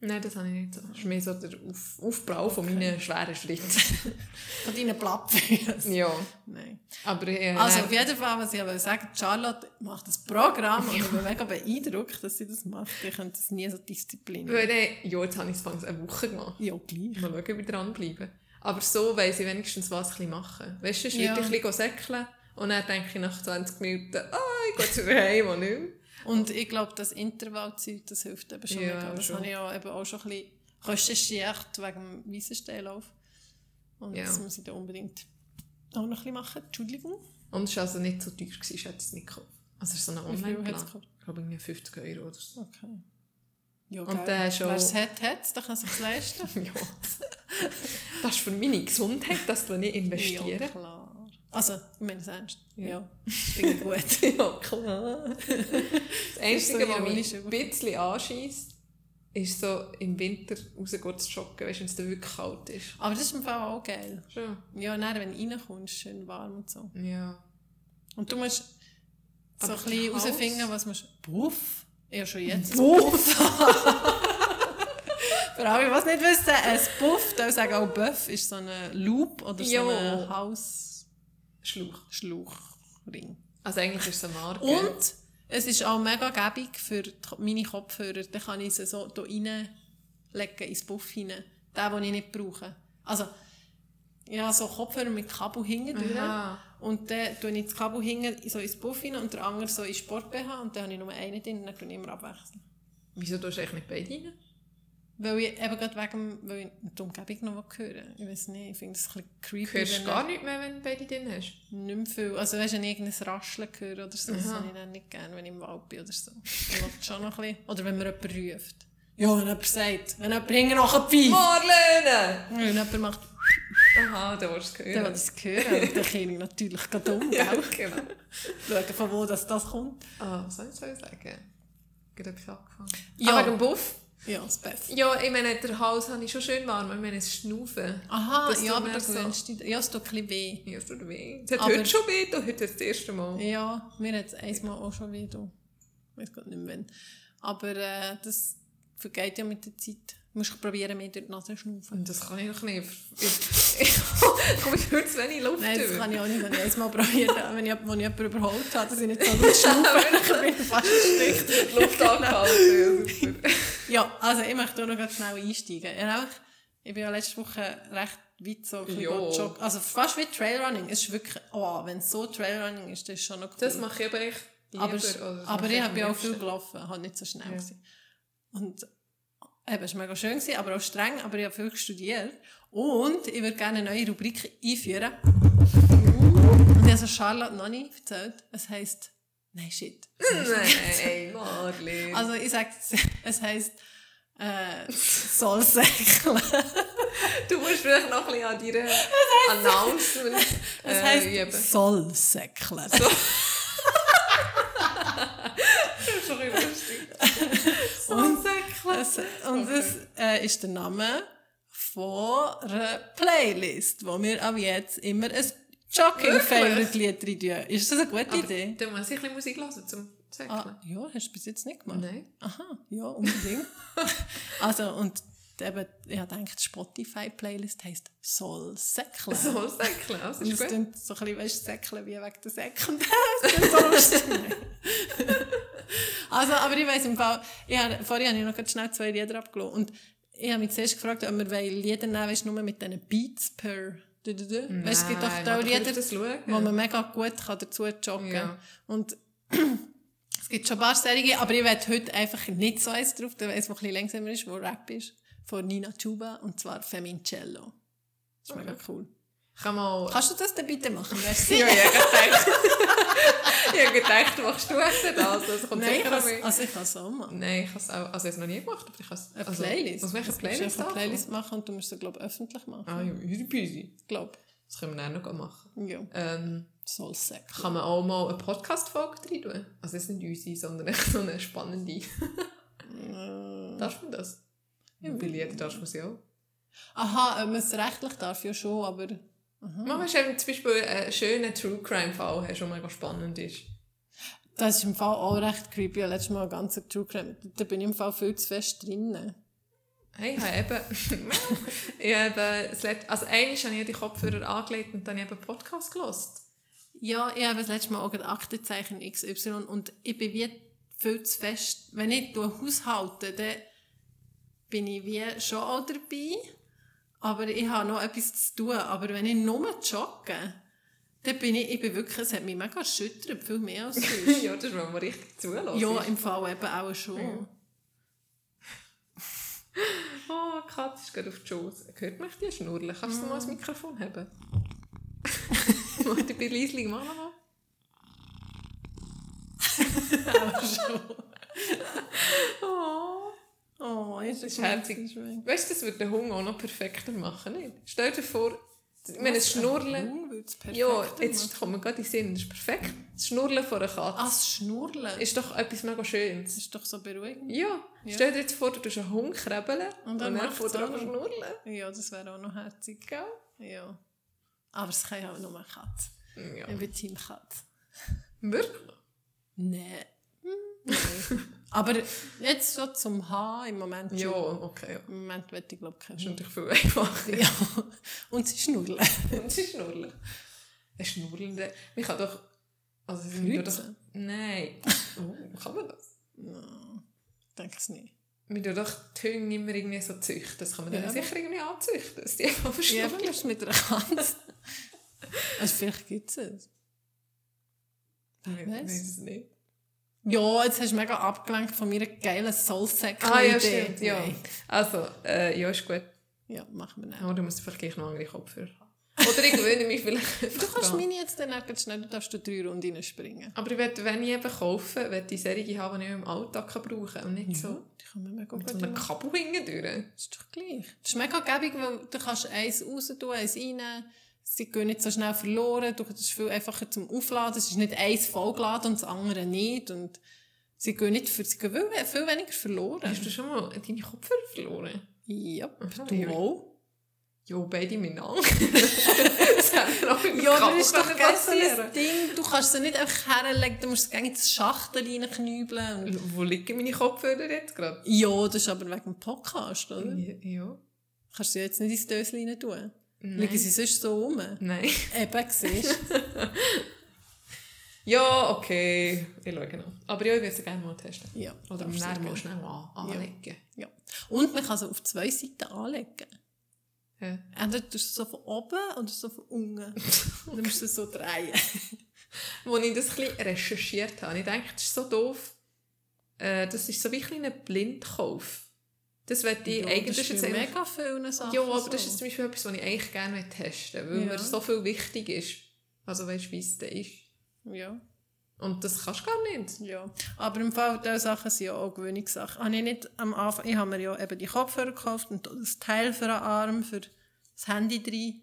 Nein, das habe ich nicht so. Das ist mehr so der Auf Aufbau von meinen schweren Schritten. Von deinen Plattfüßen. ja, Nein. aber äh, Also nein, auf jeden Fall, was ich aber sagen Charlotte macht das Programm und ich bin mega beeindruckt, dass sie das macht. Ich könnte das nie so disziplinieren. äh, ja, jetzt habe ich es fast eine Woche gemacht. Ja, gleich. Mal schauen, wie ich dranbleiben. Aber so weiss ich wenigstens, was ich machen Weißt du, sonst Ja. würde ich ein bisschen säckeln und dann denke ich nach 20 Minuten, ah, ich gehe zu Hause und nicht mehr. Und ich glaube, das Intervallzeug, das hilft eben schon Ja, mega. Das schon. habe ich ja eben auch schon ein bisschen recherchiert wegen dem Weissensteinlauf. Und Ja. das muss ich da unbedingt auch noch ein bisschen machen. Entschuldigung. Und es war also nicht so teuer, gewesen, ich hätte es nicht gekauft. Also so ein Wie viel hat's Online-Plan. Ich glaube, irgendwie 50 Euro oder so. Okay. Ja, Und der ist Wer es hat, hat es, der kann es sich leisten. ja. Das ist für meine Gesundheit, das du nicht investieren. Ja, klar. Also, ich meine es ernst. Ja. Ja, finde ich gut. Ja, klar. Das Einzige, so was mich ein bisschen anschießt, ist so im Winter rausgehen zu joggen, weißt, wenn es dann wirklich kalt ist. Aber das ist im Fall auch geil. Schon. Ja, dann, wenn du reinkommst, schön warm und so. Ja. Und du musst so Aber ein bisschen Haus- herausfinden, was musst Puff? Ja, schon jetzt. Puff? Für alle, die es nicht wissen, ein Puff, da sagen auch Buff, ist so ein Loop oder so ein Hausschlauchring. Schluch. Also eigentlich ist es eine Marke. Und es ist auch mega gäbig für meine Kopfhörer. Da kann ich sie so hier reinlegen, ins Puff hinein. Den, den ich nicht brauche. Also, ja, so Kopfhörer mit Kabel hinten. Aha. Und dann tue ich das Kabel hinten so ins Puff hinein und der andere so in Sport BH und dann habe ich nur einen drin und dann tue ich immer abwechseln. Wieso tust du eigentlich nicht beide rein? Weil ich eben gerade wegen, weil ich die Umgebung noch hören Ich weiß nicht, ich finde das ein bisschen creepy. Du hörst wenn gar nicht mehr, wenn du beide drin hast. nicht mehr viel. Also weißt du, wenn ich irgendein Rascheln höre oder so, das habe ich dann nicht gerne, wenn ich im Wald bin oder so. Ich will schon noch ein bisschen. Oder wenn mir jemand ruft. Ja, wenn jemand sagt, wenn jemand hinten nachher pfeift. Marlene! Wenn jemand macht, Aha, da willst du es dann will hören. ich es hören. Und dann kann ich natürlich gerade um, Ja, genau. Schauen, von wo das, das kommt. Ah, was soll ich so sagen? Gerade etwas angefangen. Ja. Ah, wegen dem Buff? Ja, das Beste. Ja, ich meine, der Hals habe ich schon schön warm. Ich meine, es Schnaufen. Aha, Das ja, aber mir da so- du. Ja, es tut ein bisschen weh. Ja, es tut weh. Es hat Aber- heute schon weh, heute das erste Mal. Ja, mir hat es einmal auch schon weh. da. Ich weiß gar nicht mehr wann. Aber äh, das vergeht ja mit der Zeit. Du musst probieren, mehr durch die Nase zu schnaufen. Das kann ich noch nicht. Ich, ich komme heute zu wenig Luft Nein, das über. kann ich auch nicht, wenn ich einmal probiert wenn ich, wenn ich jemanden überholt habe, dass ich nicht so gut schnaufe. ich bin fast erstickt. Die Luft angehalten. Ja. Ja, also ich möchte auch noch ganz schnell einsteigen. Ich, habe einfach, ich bin ja letzte Woche recht weit so ein bisschen Jo. joggen. Also fast wie Trailrunning. Es ist wirklich, oh, wenn es so Trailrunning ist, das ist schon noch cool. Das mache ich aber echt lieber. aber, aber ich habe ja auch viel gelaufen, halt nicht so schnell Ja. gewesen. Und eben, es war mega schön, gewesen, aber auch streng, aber ich habe viel studiert. Und ich würde gerne eine neue Rubrik einführen. Und ich habe Charlotte noch nicht erzählt. Es heisst, nein, shit. Nein, Marlene. Also ich sage, es heisst, äh, Sollsäckeln. du musst vielleicht noch ein bisschen an deine Announcement Es äh, heisst üben. Sollsäckeln. Das ist schon lustig. Sollsäckchen. Es, und das äh, ist der Name von einer Playlist, wo wir ab jetzt immer ein Jogging-Favorite-Lied rein tun. Ist das eine gute Aber Idee? dann muss ich ein bisschen Musik hören zum Säckeln. Ah, ja, hast du bis jetzt nicht gemacht? Nein. Aha, ja, unbedingt. also, und eben, ich habe gedacht, die Spotify-Playlist heisst Soll Säckeln. Sollsäckchen, das Und ist gut. klingt so ein bisschen, weißt du, Säckeln wie wegen der Säcken. Das ist also, aber ich weiss im Fall, ich habe, vorhin habe ich noch ganz schnell zwei Lieder abgelassen. Und ich habe mich zuerst gefragt, ob wir wollen Lieder nehmen, du, nur mit diesen Beats per... Weißt, es gibt Nein, da Lieder, wo man mega gut kann dazu joggen kann. Und es gibt schon ein paar Serien, aber ich werde heute einfach nicht so eins drauf, der eins, ein bisschen langsamer ist, wo Rap ist, von Nina Chuba, und zwar Femincello. Das ist mega cool. Kann mal... Kannst du das denn bitte machen? Merci. Ja, ich habe gedacht... ich habe gedacht, machst du echt das? Das kommt Nein, ich sicher mit. also ich kann es auch machen. Nein, ich habe es auch... Also, ich noch nie gemacht, aber ich kann es... Eine also, Playlist. Muss man eine Du Playlist einfach eine? Playlist machen und du musst sie, glaube ich, öffentlich machen. Ah, ja, easy peasy. Ich glaube. Das können wir dann noch machen. Ja. Ähm, Soll säckeln. kann man auch mal eine Podcast-Folge rein tun? Also, es ist nicht unsere, sondern echt so eine spannende. Äh, Darf man das? Ja, bei Liedern darf man sie auch. Aha, man es rechtlich darf, ja schon, aber... Man hast eben zum Beispiel einen schönen True Crime-Fall, der schon mega spannend ist. Das ist im Fall auch recht creepy. Ich letztes Mal einen ganzen True Crime. Da bin ich im Fall viel zu fest drin. Hey, ich habe eben, ich habe das Let also einmal habe ich die Kopfhörer angelegt und dann habe ich eben einen Podcast gehört. Ja, ich habe das letzte Mal auch ein Aktenzeichen XY und ich bin wie viel zu fest. Wenn ich haushalte, dann bin ich wie schon auch dabei. Aber ich habe noch etwas zu tun. Aber wenn ich nur jogge, dann bin ich, ich bin wirklich, es hat mich mega erschüttert, viel mehr als sonst. ja, das ist, wenn man richtig zulässt. ja, im Fall eben auch schon. Oh, die Katze ist gerade auf die Schoß. Hört mich die schnurren? Kannst du mal das Mikrofon haben? Mach die bei Liesling mal noch mal. Auch schon. Oh. Oh, jetzt Das ist herzig. Weißt du, das würde den Hunger auch noch perfekter machen, nicht? Stell dir vor, meine, das Schnurren. Ja, jetzt kommt mir gerade in den Sinn, das ist perfekt. Das Schnurren von einer Katze Ah, das Schnurren. ist doch etwas mega Schönes. Das ist doch so beruhigend. Ja, Ja. stell dir jetzt vor, du tust einen Hund krabbeln und dann, dann und vor dir auch. schnurren. Ja, das wäre auch noch herzig. Gell? Ja. Aber es kann ja auch nur eine Katze. Ja. Ich bin Team Katze. Wirklich? Nein. Nein. Aber jetzt so zum Haar im Moment Ja, okay. Ja. Im Moment will ich glaube ich Das ist natürlich viel einfacher. Ja. Und sie schnurren. Und sie schnurren. Ein Schnurrende. Man kann doch... Also, sie sind doch... Nein. Oh, kann man das? No, denke es nicht. Wir tun doch die Hunde immer irgendwie so züchten. Das kann man dann Ja, sicher irgendwie anzüchten, dass die einfach Ja, verschnurren. vielleicht mit einer Katze. Also vielleicht gibt es es. Ich weiß es nicht. Ja, jetzt hast du mega abgelenkt von meiner geilen soul sack Ah ja, stimmt. Ja. Also, äh, ja, ist gut. Ja, machen wir nicht. Oh, du musst vielleicht gleich noch andere Kopfhörer haben. Oder ich gewöhne mich vielleicht Du kannst dran. meine jetzt dann auch schnell, du darfst du drei Runden reinspringen. Aber ich will, wenn ich eben kaufe, will ich solche haben, die ich im Alltag kann brauchen kann. Und nicht so Die können wir mega mit so einem. Kabel hinten durch. Das ist doch gleich. Das ist mega gäbig, weil du kannst eins raus tun, eins rein. Sie gehen nicht so schnell verloren. Du- ist viel einfacher zum Aufladen. Es ist nicht eins vollgeladen und das andere nicht. Und sie gehen nicht für, sie gehen viel, weniger verloren. Hast du schon mal deine Kopfhörer verloren? Ja, Aha, du auch. Ja, beide miteinander. auch im Ja, Kabel das ist doch ein Ding. Du kannst sie nicht einfach herlegen, du musst es gegen das Schachtel reinknübeln. Wo liegen meine Kopfhörer jetzt gerade? ja, das ist aber wegen dem Podcast, oder? Ja. ja. Kannst du sie jetzt nicht ins Döschen rein tun? Nein. Liegen sie sonst so rum? Nein. Eben, siehst. Ja, okay. Ich schaue noch. Aber ja, ich würde sie gerne mal testen. Ja. Oder mal gerne. schnell an, anlegen. Ja. Und man kann sie auf zwei Seiten anlegen. Ja. Entweder tust du es so von oben oder so von unten. Dann musst du es so drehen. Als ich das ein recherchiert habe, ich denke, das ist so doof. Äh, das ist so wie ein Blindkauf. Das werde ich Ja, eigentlich das ist jetzt mega viele Sachen Ja, aber so. das ist zum Beispiel etwas, was ich eigentlich gerne testen möchte, weil Ja. mir so viel wichtig ist. Also weißt du, wie es da ist. Ja. Und das kannst du gar nicht. Ja, aber im Fall dieser Sachen sind ja auch Gewöhnungssachen. Habe ich nicht am Anfang, ich habe mir ja eben die Kopfhörer gekauft und das Teil für den Arm, für das Handy drin.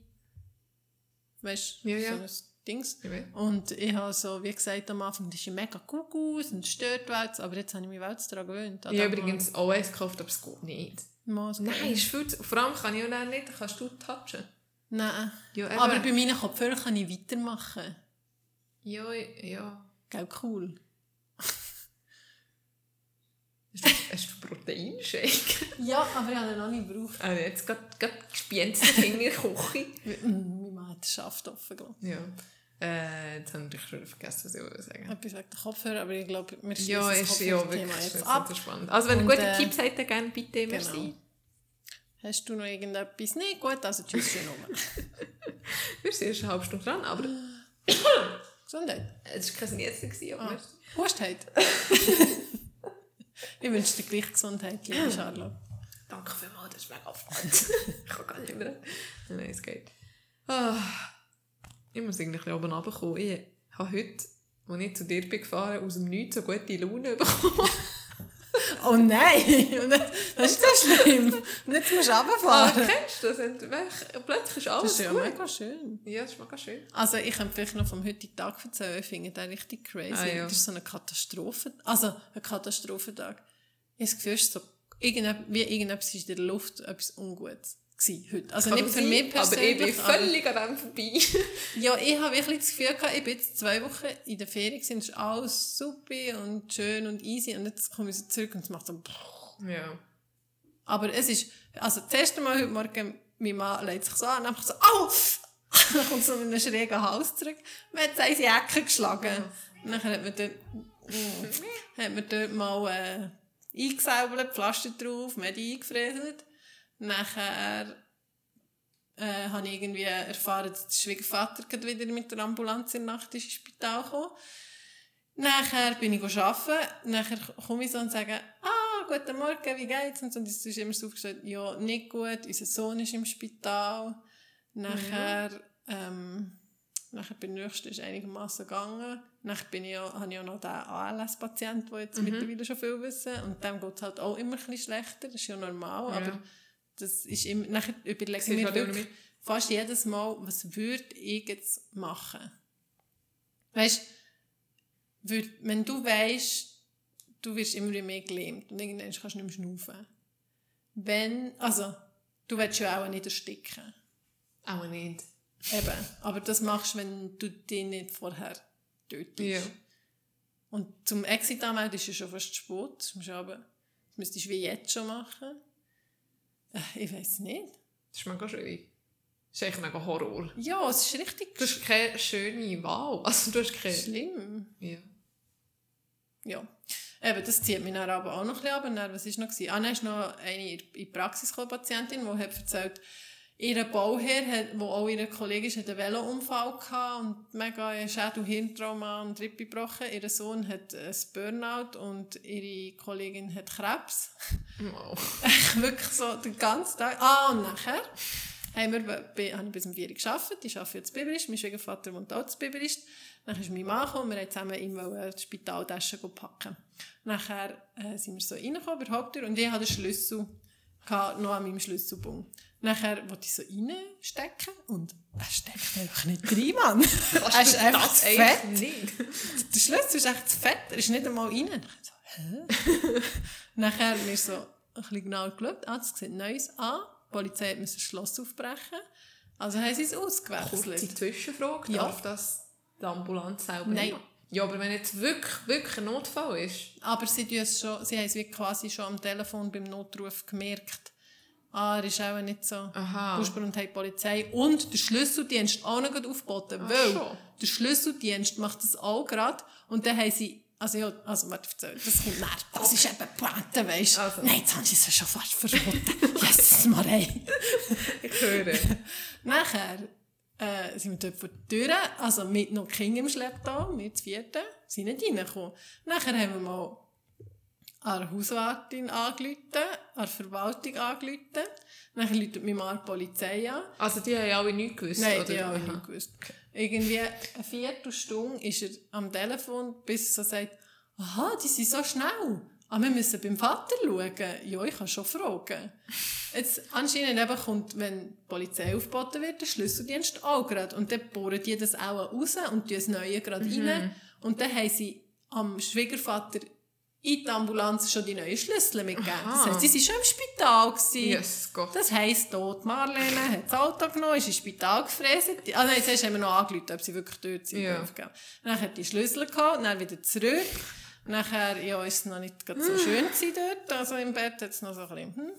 Weißt du, Ja, ja. so ein Dings. Und ich habe so, wie gesagt, am Anfang, das ist mega aus und stört was, aber jetzt habe ich mich wel daran gewöhnt. Ich habe übrigens auch eins gekauft, aber es geht nicht. Mal Nein, ist viel zu, vor allem kann ich auch nicht, kannst du touchen. Nein. Ja. Aber bei meinen Kopfhörern kann ich weitermachen. Ja, ja. Gell, cool. Hast du, Proteinshake? Ja, aber ich habe ihn noch nicht gebraucht. Also jetzt gerade, gespienzt in der Küche. Mann hat den Schaft offen gelassen. Ja. Äh, jetzt habe ich schon vergessen, was ich wollte sagen. Etwas wegen der Kopfhörer, aber ich glaube, wir Ja, schließen das ist ja wirklich jetzt ab. spannend. Also wenn ihr gute äh, Tipps habt, dann gerne bitte Genau. sein. Hast du noch irgendetwas? Nein, gut, also tschüss schon nochmal. Wir sind erst eine halbe Stunde dran, aber Gesundheit. es war kein gewesen, aber Ah. Hustheit. ich wünsche dir gleich Gesundheit, liebe Charlotte. danke vielmals, das ist mega aufregend. ich kann gar nicht mehr. Nein, es geht. Ah, ich muss eigentlich ein bisschen oben runterkommen. Ich habe heute, als ich zu dir bin gefahren, aus dem Nichts so gute Laune bekommen. Oh nein! Das, das ist so schlimm. Und jetzt musst du Ah, runterfahren. kennst du das? Und Plötzlich ist Das alles ist ja gut. mega schön. Ja, das ist mega schön. Also ich kann vielleicht noch vom heutigen Tag erzählen. Ich finde den richtig crazy. Ah, ja. Das ist so eine Katastrophe. Also ein Katastrophentag. Ich habe das Gefühl, es ist so, irgendetwas, wie irgendetwas ist in der Luft etwas Ungutes heute. Also nicht für mich persönlich. Aber ich bin völlig an dem vorbei. Ja, ich habe wirklich das Gefühl gehabt, ich bin jetzt zwei Wochen in der Ferien gewesen, es ist alles super und schön und easy und jetzt komme ich so zurück und es macht so ja. Aber es ist, also das erste Mal heute Morgen, mein Mann legt sich so an und einfach so, au! dann kommt so mit einem schrägen Hals zurück. Man hat seine Ecke geschlagen. Und dann hat man dort, mm, hat man dort mal äh, eingesäubelt, Pflaster drauf, Medi eingefräset. Nachher äh, habe ich irgendwie erfahren, dass der Schwiegervater gerade wieder mit der Ambulanz in der Nacht ins Spital gekommen. Nachher bin ich arbeiten. Nachher komme ich so und sage, ah, guten Morgen, wie geht's? Und so, und es ist immer so aufgestellt, ja, nicht gut, unser Sohn ist im Spital. Nachher, ähm, nachher bei der nächsten ist einigermaßen gegangen. Nachher bin ich ja, habe ich auch noch den ALS-Patient, der jetzt Mhm. mittlerweile schon viel wissen. Und dem geht es halt auch immer ein bisschen schlechter. Das ist ja normal. Ja. Aber das ist immer, nachher überlege ich mir wirklich fast jedes Mal, was würde ich jetzt machen? Weißt du, wenn du weißt, du wirst immer mehr gelähmt und irgendwann kannst du nicht mehr schnaufen. Wenn, also, du willst ja auch nicht ersticken. Auch nicht. Eben. Aber das machst du, wenn du dich nicht vorher tötest. Ja. Und zum Exit anmelden ist ja schon fast aber, das müsstest du wie jetzt schon machen. Äh, Ich weiß nicht. Das ist mega schwierig. Das ist eigentlich mega Horror. Ja, es ist richtig Du hast keine schöne Wahl. Also du hast keine... schlimm. Ja. Ja. Eben, das zieht mich dann aber auch noch ein bisschen ab. Dann, was war noch? gewesen? Ah, dann ist noch eine in die Praxis gekommen, Patientin, die hat erzählt, ihr Bauherr, wo auch ihre Kollegin ist, hat einen Velounfall gehabt und mega Schädel, Hirntrauma und Rippe gebrochen. Ihr Sohn hat ein Burnout und ihre Kollegin hat Krebs. Echt wirklich so den ganzen Tag. Ah, und nachher haben wir, bei- habe ich bis um 4 Uhr gearbeitet. Ich arbeite jetzt Biberist. Mein Schwiegervater wohnt auch zu Biberist. Dann ist mein Mann gekommen und wir haben zusammen ihm die Spitaltasche packen. Nachher äh, sind wir so reingekommen bei der Haupttür und ich hatte den Schlüssel noch an meinem Schlüsselbund. Nachher wollte ich so reinstecken und er steckt einfach nicht rein, Mann. er ist einfach zu fett. nicht? Der Schlüssel ist echt zu fett, er ist nicht einmal rein. Dann ich so, hä? Nachher haben wir so ein bisschen genau geschaut, ah, das sieht neu an. Die Polizei müssen das Schloss aufbrechen. Also haben sie es ausgewechselt. Kurze Zwischenfrage. Ja. Darf das die Ambulanz selber Nein. nicht? Ja, aber wenn jetzt wirklich, wirklich ein Notfall ist... Aber sie, schon, sie haben es wie quasi schon am Telefon beim Notruf gemerkt. Ah, er ist auch nicht so. Aha. Fußball und die Polizei. Und der Schlüsseldienst auch noch aufgeboten. Ach weil schon. der Schlüsseldienst macht das auch gerade. Und dann haben sie, also ja, also warte, das kommt näher. Das ist eben Pointe, weisst du. Also. Nein, jetzt haben sie es schon fast verraten. Jesus, Marei. Ich höre. Nachher äh, sind wir dort vor der Tür, also mit noch King im Schlepptau, mit zu vierten, sind nicht reingekommen. Nachher haben wir mal an der Hauswartin angerufen, an der Verwaltung angerufen. Nachher läutet mir mal die Polizei an. Also die haben alle nichts gewusst, Nein, oder? die habe ich Aha. nicht gewusst. Irgendwie eine Viertelstunde ist er am Telefon, bis er so sagt, aha, die sind so schnell. Aber wir müssen beim Vater schauen. Ja, ich kann schon fragen. Jetzt, anscheinend eben kommt, wenn die Polizei aufgeboten wird, der Schlüsseldienst auch gerade. Und dann bohren die das auch raus und tun das Neue gerade rein. Und dann haben sie am Schwiegervater in die Ambulanz schon die neuen Schlüssel mitgegeben. Das Aha. heisst, sie waren schon im Spital. Gewesen. Jesus Gott. Das heisst, dort Marlene hat das Auto genommen, ist ins Spital gefräst. Ah nein, zuerst haben wir noch angerufen, ob sie wirklich dort sind. Ja. Dann hat die Schlüssel gehabt, dann wieder zurück. Nachher, ja, ist es noch nicht so schön gewesen dort, also im Bett hat es noch so ein bisschen, hm.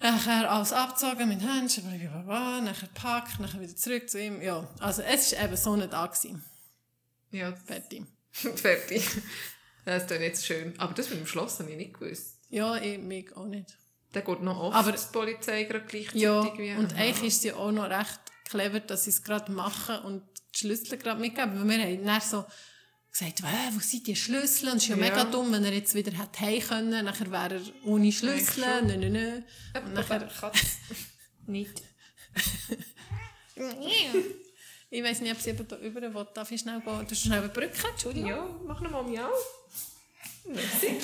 Nachher alles abgezogen mit Händchen, blablabla, nachher gepackt, nachher wieder zurück zu ihm. Ja, also es war eben so nicht da gewesen. Ja, Fertig. fertig. Das ist doch nicht so schön. Aber das mit dem Schloss habe ich nicht gewusst. Ja, ich mich auch nicht. Da geht noch oft Aber- die Polizei gerade gleichzeitig Ja, wie... und Aha. eigentlich ist es ja auch noch recht clever, dass sie es gerade machen und die Schlüssel gerade mitgeben. Weil wir haben dann so gesagt, «Äh, wo sind die Schlüssel? Und es ist ja, Ja. mega dumm, wenn er jetzt wieder hätte heim können. Nachher wäre er ohne Schlüssel. Eigentlich Nö, nö, Und nachher, nicht. ich weiss nicht, ob sie eben da über will. Darf ich schnell gehen? Du schnell eine Brücke? Entschuldigung. Ja, mach noch mal Miau. Merci.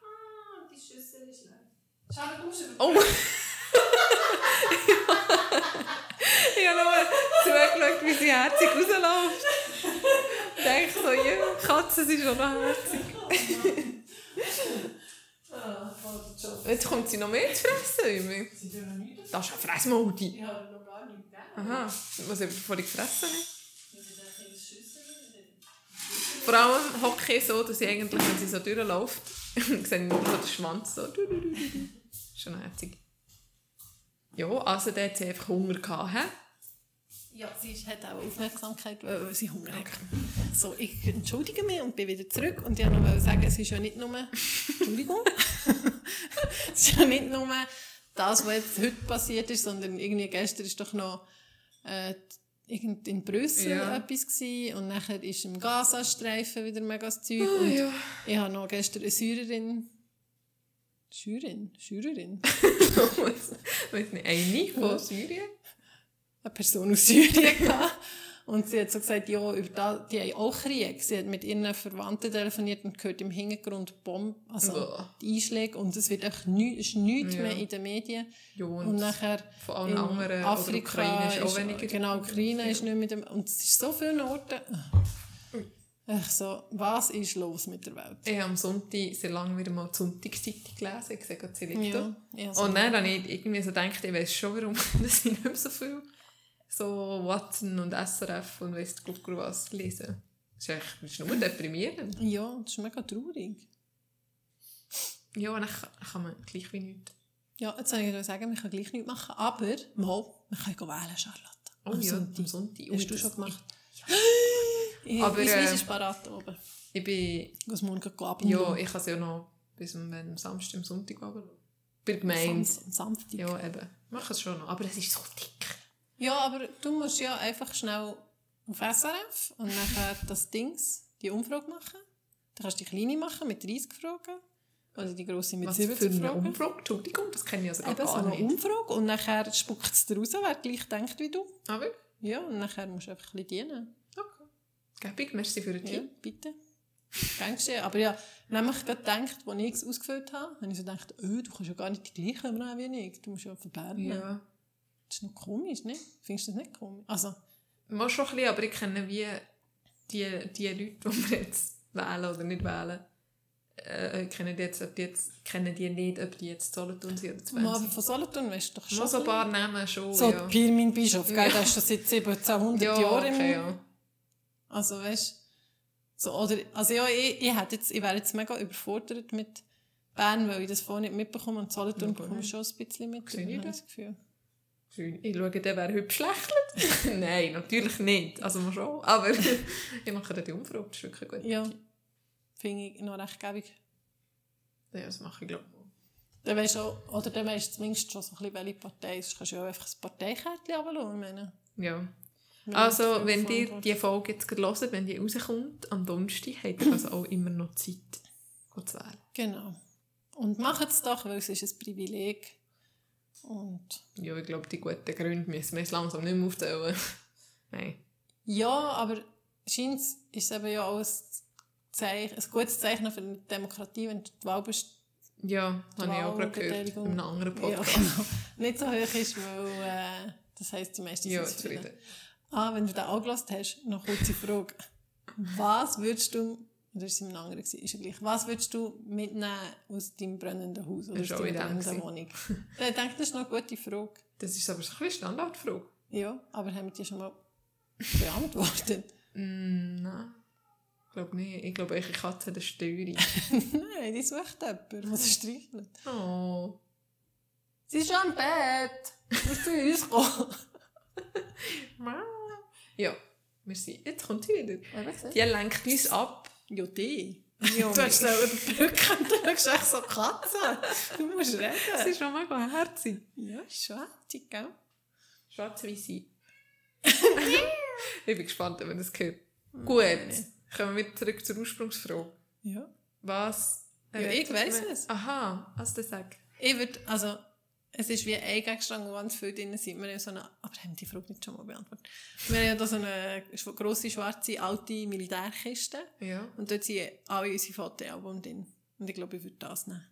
Ah, die Schüssel ist leer. Schau, du musst über Oh! ich habe nochmal zugeschaut, wie sie herzig rausläuft. Ich denke so, ja, Katzen sind schon noch herzig. Ah, der Job. Jetzt kommt sie noch mehr zu fressen. Sie dürfen nichts. Das ist ein Fressmodi. Ich habe noch gar nicht gegeben. Aha, was ich vorhin gefressen? habe? Vor allem hocke ich so, dass ich eigentlich, wenn sie so durchläuft, sehe ich nur so den Schwanz so. Schon herzig. Ja, also da hat sie einfach Hunger gehabt? Ja, sie hat auch Aufmerksamkeit, weil weil sie Hunger hat. So, ich entschuldige mich und bin wieder zurück. Und ich wollte noch sagen, es ist ja nicht nur... Entschuldigung. es ist ja nicht nur das, was jetzt heute passiert ist, sondern irgendwie gestern ist doch noch äh, in Brüssel Ja. etwas gewesen. Und nachher ist im Gazastreifen wieder mega das Zeug. Ah, und ja. ich habe noch gestern eine Syrerin Syrerin, Syrerin, Weiß nicht, eine von Syrien? Eine Person aus Syrien gehabt. Und sie hat so gesagt, ja, über da, die haben auch Krieg. Sie hat mit ihren Verwandten telefoniert und gehört im Hintergrund Bomben, also Boah. die Einschläge. Und es wird echt nichts, ist nichts Ja. mehr in den Medien. Ja, Und und nachher von allen anderen, Afrika Ukraine ist auch weniger. Genau, Ukraine ist nicht mit dem... Und es ist so viele Orte. Ich so, was ist los mit der Welt? Ich habe am Sonntag sehr lange wieder mal die Sonntagszeitung gelesen. Ich sehe gerade Zilito. ja so. Und dann habe ich irgendwie so gedacht, ich weiß schon, warum dass ich nicht mehr so viel so Watson und SRF und weiss Gucker was lesen. Das ist, echt, das ist nur deprimierend. ja, das ist mega traurig. Ja, und dann kann- kann man gleich wie nichts. Ja, jetzt soll ich sagen, wir können gleich nichts machen, aber mal, wir können gehen wählen, Charlotte. Oh Am ja, Sonntag. am Sonntag. Hast Ui, du schon gemacht? Aber, aber mein äh, ist parat oben. Ich bin... Ich morgen gehen Ja, ich kann es ja noch bis am, am Samstag, am Sonntag anschauen. Bei der Gemeinde. Sam Samstag. Ja, eben. Mach es schon noch. Aber es ist so dick. Ja, aber du musst ja einfach schnell auf SRF und nachher das Dings, die Umfrage machen. Dann kannst du die kleine machen mit 30 Fragen. Oder die grosse mit Was für 70 eine Fragen. Umfrage? Entschuldigung, das kenne ich also Eben gar so eine nicht. Umfrage und nachher spuckt es dir raus, wer gleich denkt wie du. Aber, Ja, und nachher musst du einfach ein bisschen dienen. okay. Gäbig, merci für den Ja, Tipp. bitte. Denkst du? Aber ja, nämlich gerade gedacht, als ich es ausgefüllt habe, habe ich so gedacht, oh, du kannst ja gar nicht die gleichen nehmen wie ich. Du musst ja verbergen. Ja. Das ist noch komisch, nicht? Findest du das nicht komisch? Also, Mal schon ein bisschen, aber ich kenne wie die, die Leute, die wir jetzt wählen oder nicht wählen, äh, kennen die jetzt, ob die jetzt, kennen die nicht, ob die jetzt Solothurn sind oder mal Zwanzig. von Solothurn weißt du doch schon. Schon so ein paar Namen schon, So, ja. Pirmin Bischof, gell? Ja. der ist schon seit 1700 Ja, Jahren okay, ja. Also, weißt so, oder, also ja, ich, ich, hätte jetzt, ich wäre jetzt mega überfordert mit Bern, weil ich das vorhin nicht mitbekomme und Solothurn Ja, bekomme ich schon ein bisschen mit. Ich habe das Gefühl. Ich schaue, der wäre hübsch schlecht. Nein, natürlich nicht. Also mal schon. Aber ich mache dann die Umfrage, das ist wirklich gut. Ja, finde ich noch recht gäbig. Ja, das mache ich, glaube ich. Dann weisst du auch, oder dann weisst du zumindest schon so ein bisschen, welche Partei es ist. kannst du ja auch einfach ein Parteikärtchen meine. Ja. Also, wenn ihr die Folge jetzt gerade hört, wenn die rauskommt, am Donnerstag, habt ihr also auch immer noch Zeit, zu wählen. Genau. Und macht es doch, weil es ist ein Privileg. Und Ja, ich glaube, die guten Gründe müssen wir jetzt langsam nicht mehr aufzählen. Nein. ja, aber scheint ist es eben ja auch ein, Zeichen, ein gutes Zeichen für eine Demokratie, wenn die Wahl best- Ja, habe ich auch gerade gehört. In einem anderen ja, Podcast. genau, nicht so hoch ist, weil äh, das heisst, die meisten Ja, sind zufrieden. zufrieden. Ah, wenn du den angelassen hast, noch kurze Frage. Was würdest du, oder ist es in einem anderen, gewesen, ist ja gleich, was würdest du mitnehmen aus deinem brennenden Haus oder aus deiner brennenden Wohnung? ich denke, das ist noch eine gute Frage. Das ist aber so ein bisschen Standardfrage. Ja, aber haben wir die schon mal beantwortet? Mm, nein. Ich glaube nicht. Ich glaube, eure Katze hat eine Störung. Nein, die sucht jemanden, was streichelt. oh. Sie ist schon im Bett. Du musst zu uns kommen. Ja, wir sind. Jetzt kommt sie wieder. Die lenkt uns ab. Ja die. Ja, Du hast so überbrücken und du schaust echt so Katzen. Du musst Sie reden. ist schon mega herzig. Ja, ist schwätzig, gell? Schwarz-Weisse. ich bin gespannt, wenn man das hört. Gut, kommen wir zurück zur Ursprungsfrage. Ja. Was? Ja, ich man- es. Aha, was du sagst. Ich würde, also, es ist wie ein Gegenstand, wo ganz viel drin sind. Wir haben so eine, aber haben die Frage nicht schon mal beantwortet? Wir haben ja da so eine grosse, schwarze, alte Militärkiste. Ja. Und dort sind alle unsere Fotoalbum drin. Und ich glaube, ich würde das nehmen.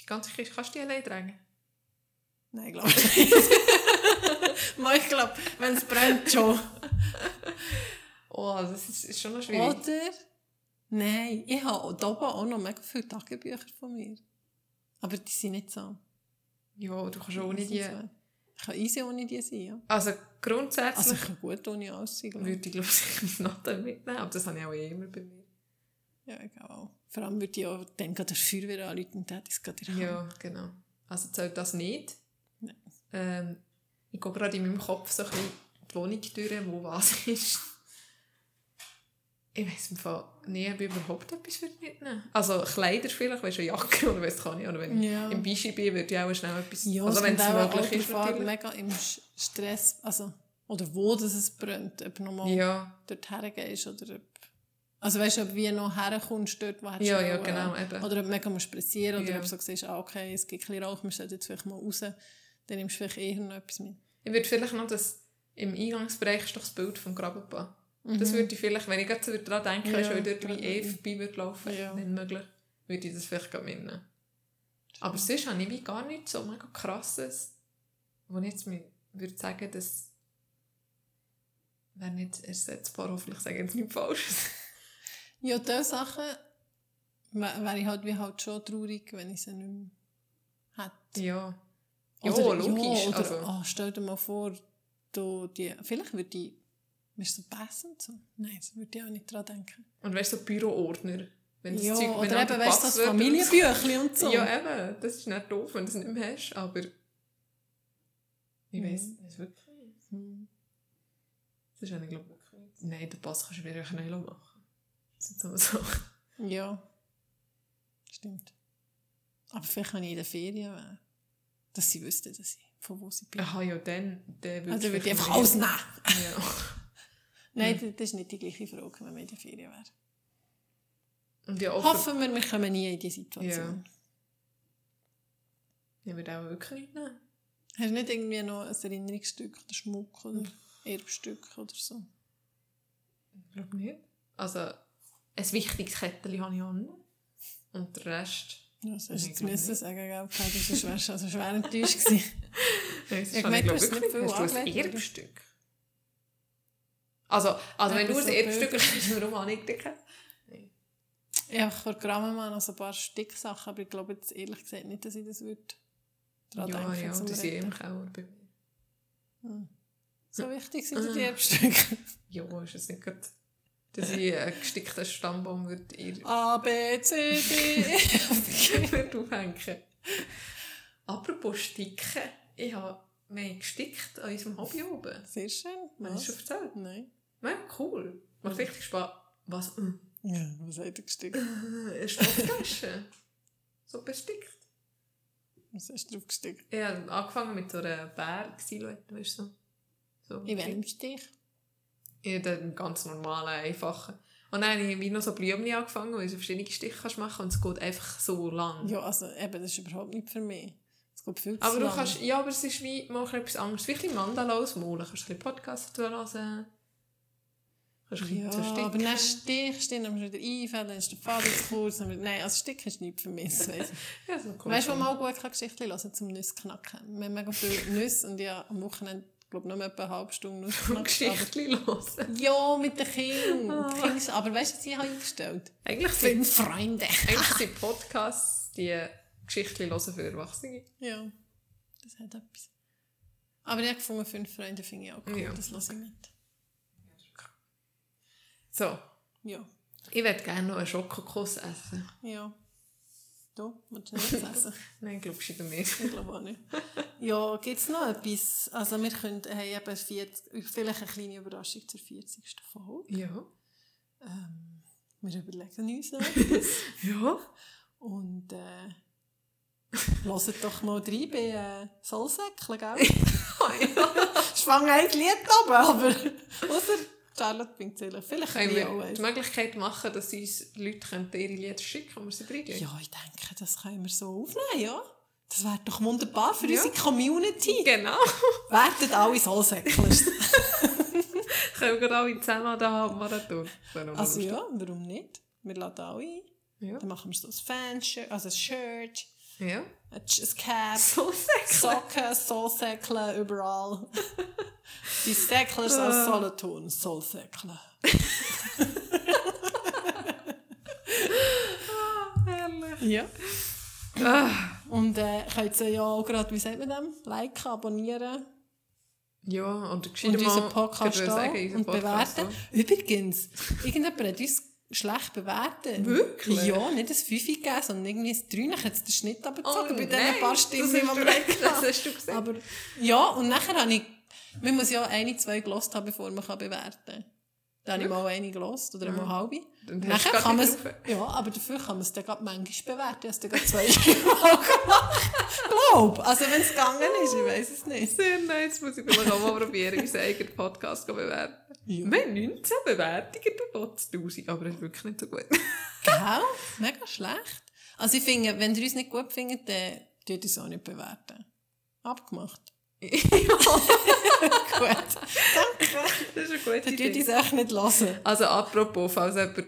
Die ganze Kiste kannst du die allein tragen? Nein, glaube ich nicht. Mal, ich glaube, wenn es brennt, schon. Oh, das ist, ist schon noch schwierig. Oder? Nein, ich habe da oben auch noch mega viele Tagebücher von mir. Aber die sind nicht so. Ja, du kannst ohne die... Ich kann easy ohne die sein, ja. Also grundsätzlich Also ich kann gut ohne alles sein, würde ich glaube ich mein Nattel mitnehmen, aber das habe ich auch eh immer bei mir. Ja, ich auch. Vor allem würde ich auch dann gerade der Feuerwehr anrufen und hat es gerade in. Ja, genau. Also zählt das nicht. Nein. Ähm, ich gehe gerade in meinem Kopf so ein bisschen die Wohnung durch, wo was ist. Ich weiss im Fall nie, ob ich überhaupt etwas würde mitnehmen Also Kleider vielleicht, weißt du, eine Jacke oder kann ich. Oder wenn Ja. ich im Bischi bin, würde ich auch schnell etwas... Ja, also wenn es auch möglich ist natürlich. mega im Stress, also, oder wo das es brennt, ob du nochmal Ja, dort hergehst oder ob... Also weißt du, ob wie noch herkommst dort, wo Ja, du ja, wollen. genau, eben. Oder ob du mega musst pressieren oder Ja. ob du so siehst, ah, okay, es gibt ein bisschen Rauch, wir sollten jetzt vielleicht mal raus. Dann nimmst du vielleicht eher noch etwas mit. Ich würde vielleicht noch das, im Eingangsbereich ist doch das Bild vom Das würde ich vielleicht, wenn ich gerade so daran denke, Mhm. Ja, ja, weil dort wie eh nicht. vorbei würde laufen, Ja. wenn möglich, würde ich das vielleicht gerade mitnehmen. Aber sonst habe ich wie gar nichts so mega krasses, wo ich jetzt mir würde sagen, das wäre nicht ersetzbar, hoffentlich sage ich jetzt nichts Falsches. Ja, diese Sachen wär- wäre ich halt wie halt schon traurig, wenn ich sie nicht mehr hätte. Ja. Ja, Oder- logisch. oder, also, ah, stell dir mal vor, du, die, vielleicht würde ich, du so passend so? Nein, das würde ich auch nicht dran denken. und weißt du, so Büroordner. Wenn das Ja, Zeug- wenn oder eben, weißt du, das Passwörter und so- Familienbüchlein und so. Ja, eben. Das ist nicht doof, wenn du es nicht mehr hast, aber ich Mhm. es wirklich nicht. Das ist eigentlich, glaube ich. Nein, den Pass kannst du wieder schnell machen. Das ist so. Ja, stimmt. Aber vielleicht kann ich in den Ferien dass sie wüssten, dass ich, von wo sie bin. Aha, ja, dann, dann würdest Also du würde ich einfach vielleicht alles mehr- nehmen. Ja. Nein, das- das ist nicht die gleiche Frage, wenn man in der Ferien wäre. Und ja, Hoffen wir, wir kommen nie in diese Situation. ich würde auch wirklich nicht nehmen. Hast du nicht irgendwie noch ein Erinnerungsstück oder Schmuck oder Erbstück oder so? Ich glaube nicht. Also, ein wichtiges Kettchen habe ich auch nicht. Und der Rest... Ja, das hast du jetzt müssen sagen, gell? Das ist schwer, also schwer enttäuscht gewesen. Nein, das Ja, habe gemeint, ich, du hast nicht viel ein angelegt, oder? Erbstück? Also, also wenn du so Erbstück hast, warum habe ich dich? Ich habe vor Grammamann noch so ein paar Sticksachen, aber ich glaube jetzt ehrlich gesagt nicht, dass ich das würde dran Ja, denken ja, sind Retten. im Keller bei mir. So wichtig sind Ah. die Erbstücke. Ja, ist es nicht gerade, dass ich einen gestickten Stammbaum würde ihr A, B, C, D, E. würde aufhängen. Apropos Sticken, ich habe mehr gestickt an unserem Hobby oben. Sehr schön. Hast du schon erzählt? Nein. Ja, cool. Macht richtig Spaß. Was? Ja, was hat er gestickt? Eine Stofftasche. so bestickt. Was hast du drauf gestickt? Ich habe angefangen mit so einer Berg-Silhouette, weißt du? So. so. In welchem Stich? In den ganz normalen, einfachen. Und dann habe ich wie noch so Blümchen angefangen, weil du so verschiedene Stiche kannst machen und es geht einfach so lang. Ja, also eben, das ist überhaupt nicht für mich. Es geht viel zu aber du lang. kannst, ja, aber es ist wie mal etwas anderes. Wie ein Mandala ausmalen. Kannst du ein bisschen Podcasts hören. Ja, aber dann stichst du, dann musst du wieder einfällen, dann ist der Faden zu kurz. Nein, also Sticken ist nicht für mich. das weiss ich. Ja, so cool. Weißt du, wo man auch gut Geschichten hören zum Nüsse knacken? Wir haben mega viele Nüsse und ja, am Wochenende, glaube nur etwa eine halbe Stunde aber- Geschichten hören. Ja, mit den Kindern. Kinder- Aber weißt du, was ich habe eingestellt? Eigentlich sind, Fünf Freunde. eigentlich sind Podcasts die Geschichten hören für Erwachsene. Ja, das hat etwas. Aber ich habe gefunden, fünf Freunde finde ich auch cool. Ja. Das lasse ich mit. So, Ja. ich würde gerne noch einen Schokokuss essen. Ja. Du, willst du nicht essen? Nein, glaubst du nicht? Ich glaube auch nicht. Ja, gibt es noch etwas? Also wir können, haben eben 40, vielleicht eine kleine Überraschung zur 40. Folge. Ja. Ähm, wir überlegen uns etwas. Ja. Und äh, hört doch mal rein bei äh, Soulsäckchen, gell? Ja. Schwang ein Lied oben, aber außer Charlotte Pinkzeller. Vielleicht Können auch wir die Möglichkeit machen, dass uns Leute können ihre Lieder schicken und wir sie reingehen? Ja, ich denke, das können wir so aufnehmen, ja? Das wäre doch wunderbar für Ja. unsere Community. Genau. Werden alle Soulsäckchen. können wir alle zusammen. Das wäre noch also ja, warum nicht? Wir laden alle ein. Ja. Dann machen wir so ein Fanshirt, also ein Shirt, Ja. ein Cap. Socken, Soulsäckchen, überall. Die Säcklers aus Solothurn, Soulsäckchen. Herrlich. Ja. Ah. Und äh, könnt ihr ja auch gerade, wie sagt man dem, liken, abonnieren Ja, und und unseren Podcast auch sagen, unseren und Podcast bewerten. auch. Übrigens, irgendjemand hat uns schlecht bewertet. Wirklich? Ja, nicht ein 5 gegeben, sondern irgendwie ein 3. Ich hätte den Schnitt abgezogen bei diesen Oh, paar Stimmen, die wir. Das hast du gesagt. Aber ja, und nachher habe ich, man muss ja eine, zwei gelost haben, bevor man kann bewerten kann. Da habe ich mal eine gelost oder mal halbe. Hast Nachher kann man ja, aber dafür kann man es dann gerade manchmal bewerten. Ich habe es dann gerade zwei Mal gemacht. Glaub. Also wenn es gegangen ist, ich weiß es nicht. Sehr nice, muss ich vielleicht auch mal probieren, unseren eigenen Podcast zu bewerten. Ja. Wir haben 19 Bewertungen, du Gott, 1000, aber das ist wirklich nicht so gut. Gell? Mega schlecht. Also ich finde, wenn ihr uns nicht gut findet, dann tut ihr es auch nicht bewerten. Abgemacht. Gut. Danke. Das ist eine gute Dann Idee. es echt nicht hören. Also apropos, falls jemand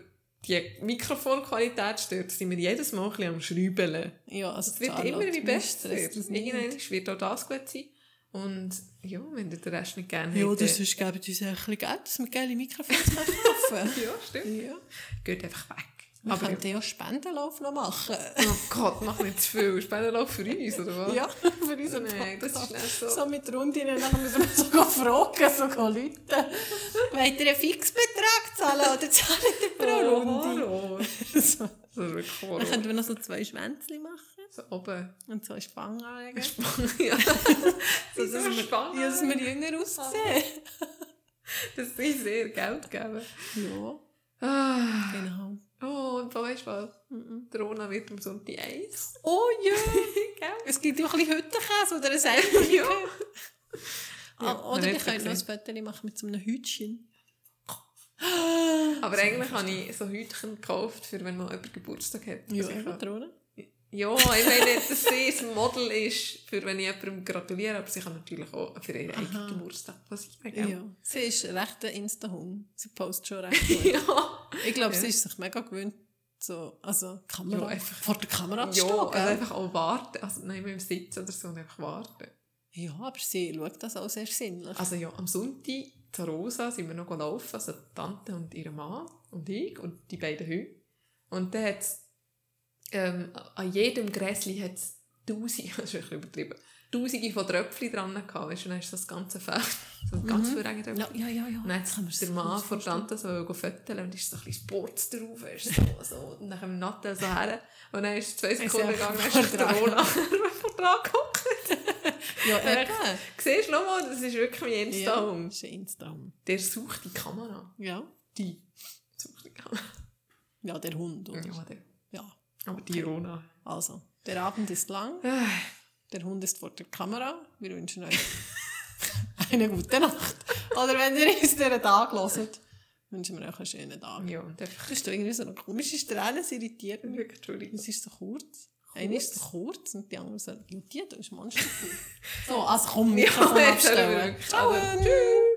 die Mikrofonqualität stört, sind wir jedes Mal ein bisschen am Schrübeln. Ja, also Es wird immer wie besser. Irgendwann wird auch das gut sein. Und ja, wenn ihr den Rest nicht gerne Ja, habt, oder sonst geben die uns ein bisschen Geld, dass wir geile Mikrofone kaufen Ja, stimmt. Ja. Geht einfach weg. Wir Aber könnten ja auch Spendenlauf noch machen. oh Gott, mach nicht zu viel. Spendenlauf für uns, oder was? Ja, für unseren Nein, das ist nicht so. So mit Rundinnen, dann müssen wir sogar fragen, sogar Leute. Wollt ihr einen Fixbetrag zahlen oder zahlt ihr pro Oh, Runde? So. Das ist wirklich Dann Horror. könnten wir noch so zwei Schwänzchen machen So oben. und so eine Spange anlegen. ja. So, dass wir, Spangen ja, dass wir jünger aussehen. Das ist sehr Geld geben. Ja, Ah. genau. Oh, und weißt du was? Der Rona wird am Sonntag Eis. Oh ja! Gell? Es gibt auch ein bisschen Hüttenkäse oder ein Seifen. Ja. Ah, oder man hat's könnt noch ein. Foto machen mit so einem Hütchen. Aber eigentlich habe ich so Hütchen gekauft, für wenn mal jemand Geburtstag hat. Ja, Also eben, oder? Ja, ich meine, dass sie ein Model ist, für wenn ich jemandem gratuliere, aber sie kann natürlich auch für ihren eigenen Geburtstag passieren. gell? Ja. Sie ist recht ein Insta-Hund. Sie postet schon recht gut. ja. Ich glaube, Ja. sie ist sich mega gewöhnt, so, also Kamera, Ja, einfach- vor der Kamera zu Ja, stehen. also gell? einfach auch warten. Also nein, mit dem Sitz oder so einfach warten. ja, aber sie schaut das auch sehr sinnlich. Also ja, am Sonntag zu Rosa sind wir noch gelaufen, also die Tante und ihre Mann und ich und die beiden Hunde. Und dann hat ähm, an jedem Gräsli hat es tausende, das ist ein bisschen übertrieben, tausende von Tröpfchen dran gehabt. Weißt und dann ist das ganze Feld, so ganz mhm. Tröpfchen. ja, ja, ja. ja. Und dann hat der Mann von. Tante so fotografieren und ist so ein bisschen Sports drauf, weisst du, so, so. Und nach dem Nattel so her. Und dann ist es zwei Sekunden gegangen, dann ist der. Rona vor dran gehockt. Ja, Ja, eben. Siehst du nochmal, das ist wirklich mein Ja, Insta-Hund. ist ein. Der sucht die Kamera. Ja. Die sucht die Kamera. Ja, der Hund. Oder? Ja, der. Ja. Aber die Rona. Also, der Abend ist lang. Der Hund ist vor der Kamera. Wir wünschen euch eine gute Nacht. Oder wenn ihr uns diesen Tag hört, wünschen wir euch einen schönen Tag. Ja, hast doch irgendwie so eine komische Strähne, es irritiert mich. wirklich, Entschuldigung. Es ist so kurz. Eine ist so kurz und die andere so, ja, die, du bist Monster. so, also komm, Ja, Mikrofon jetzt abstellen. Ciao. Tschüss.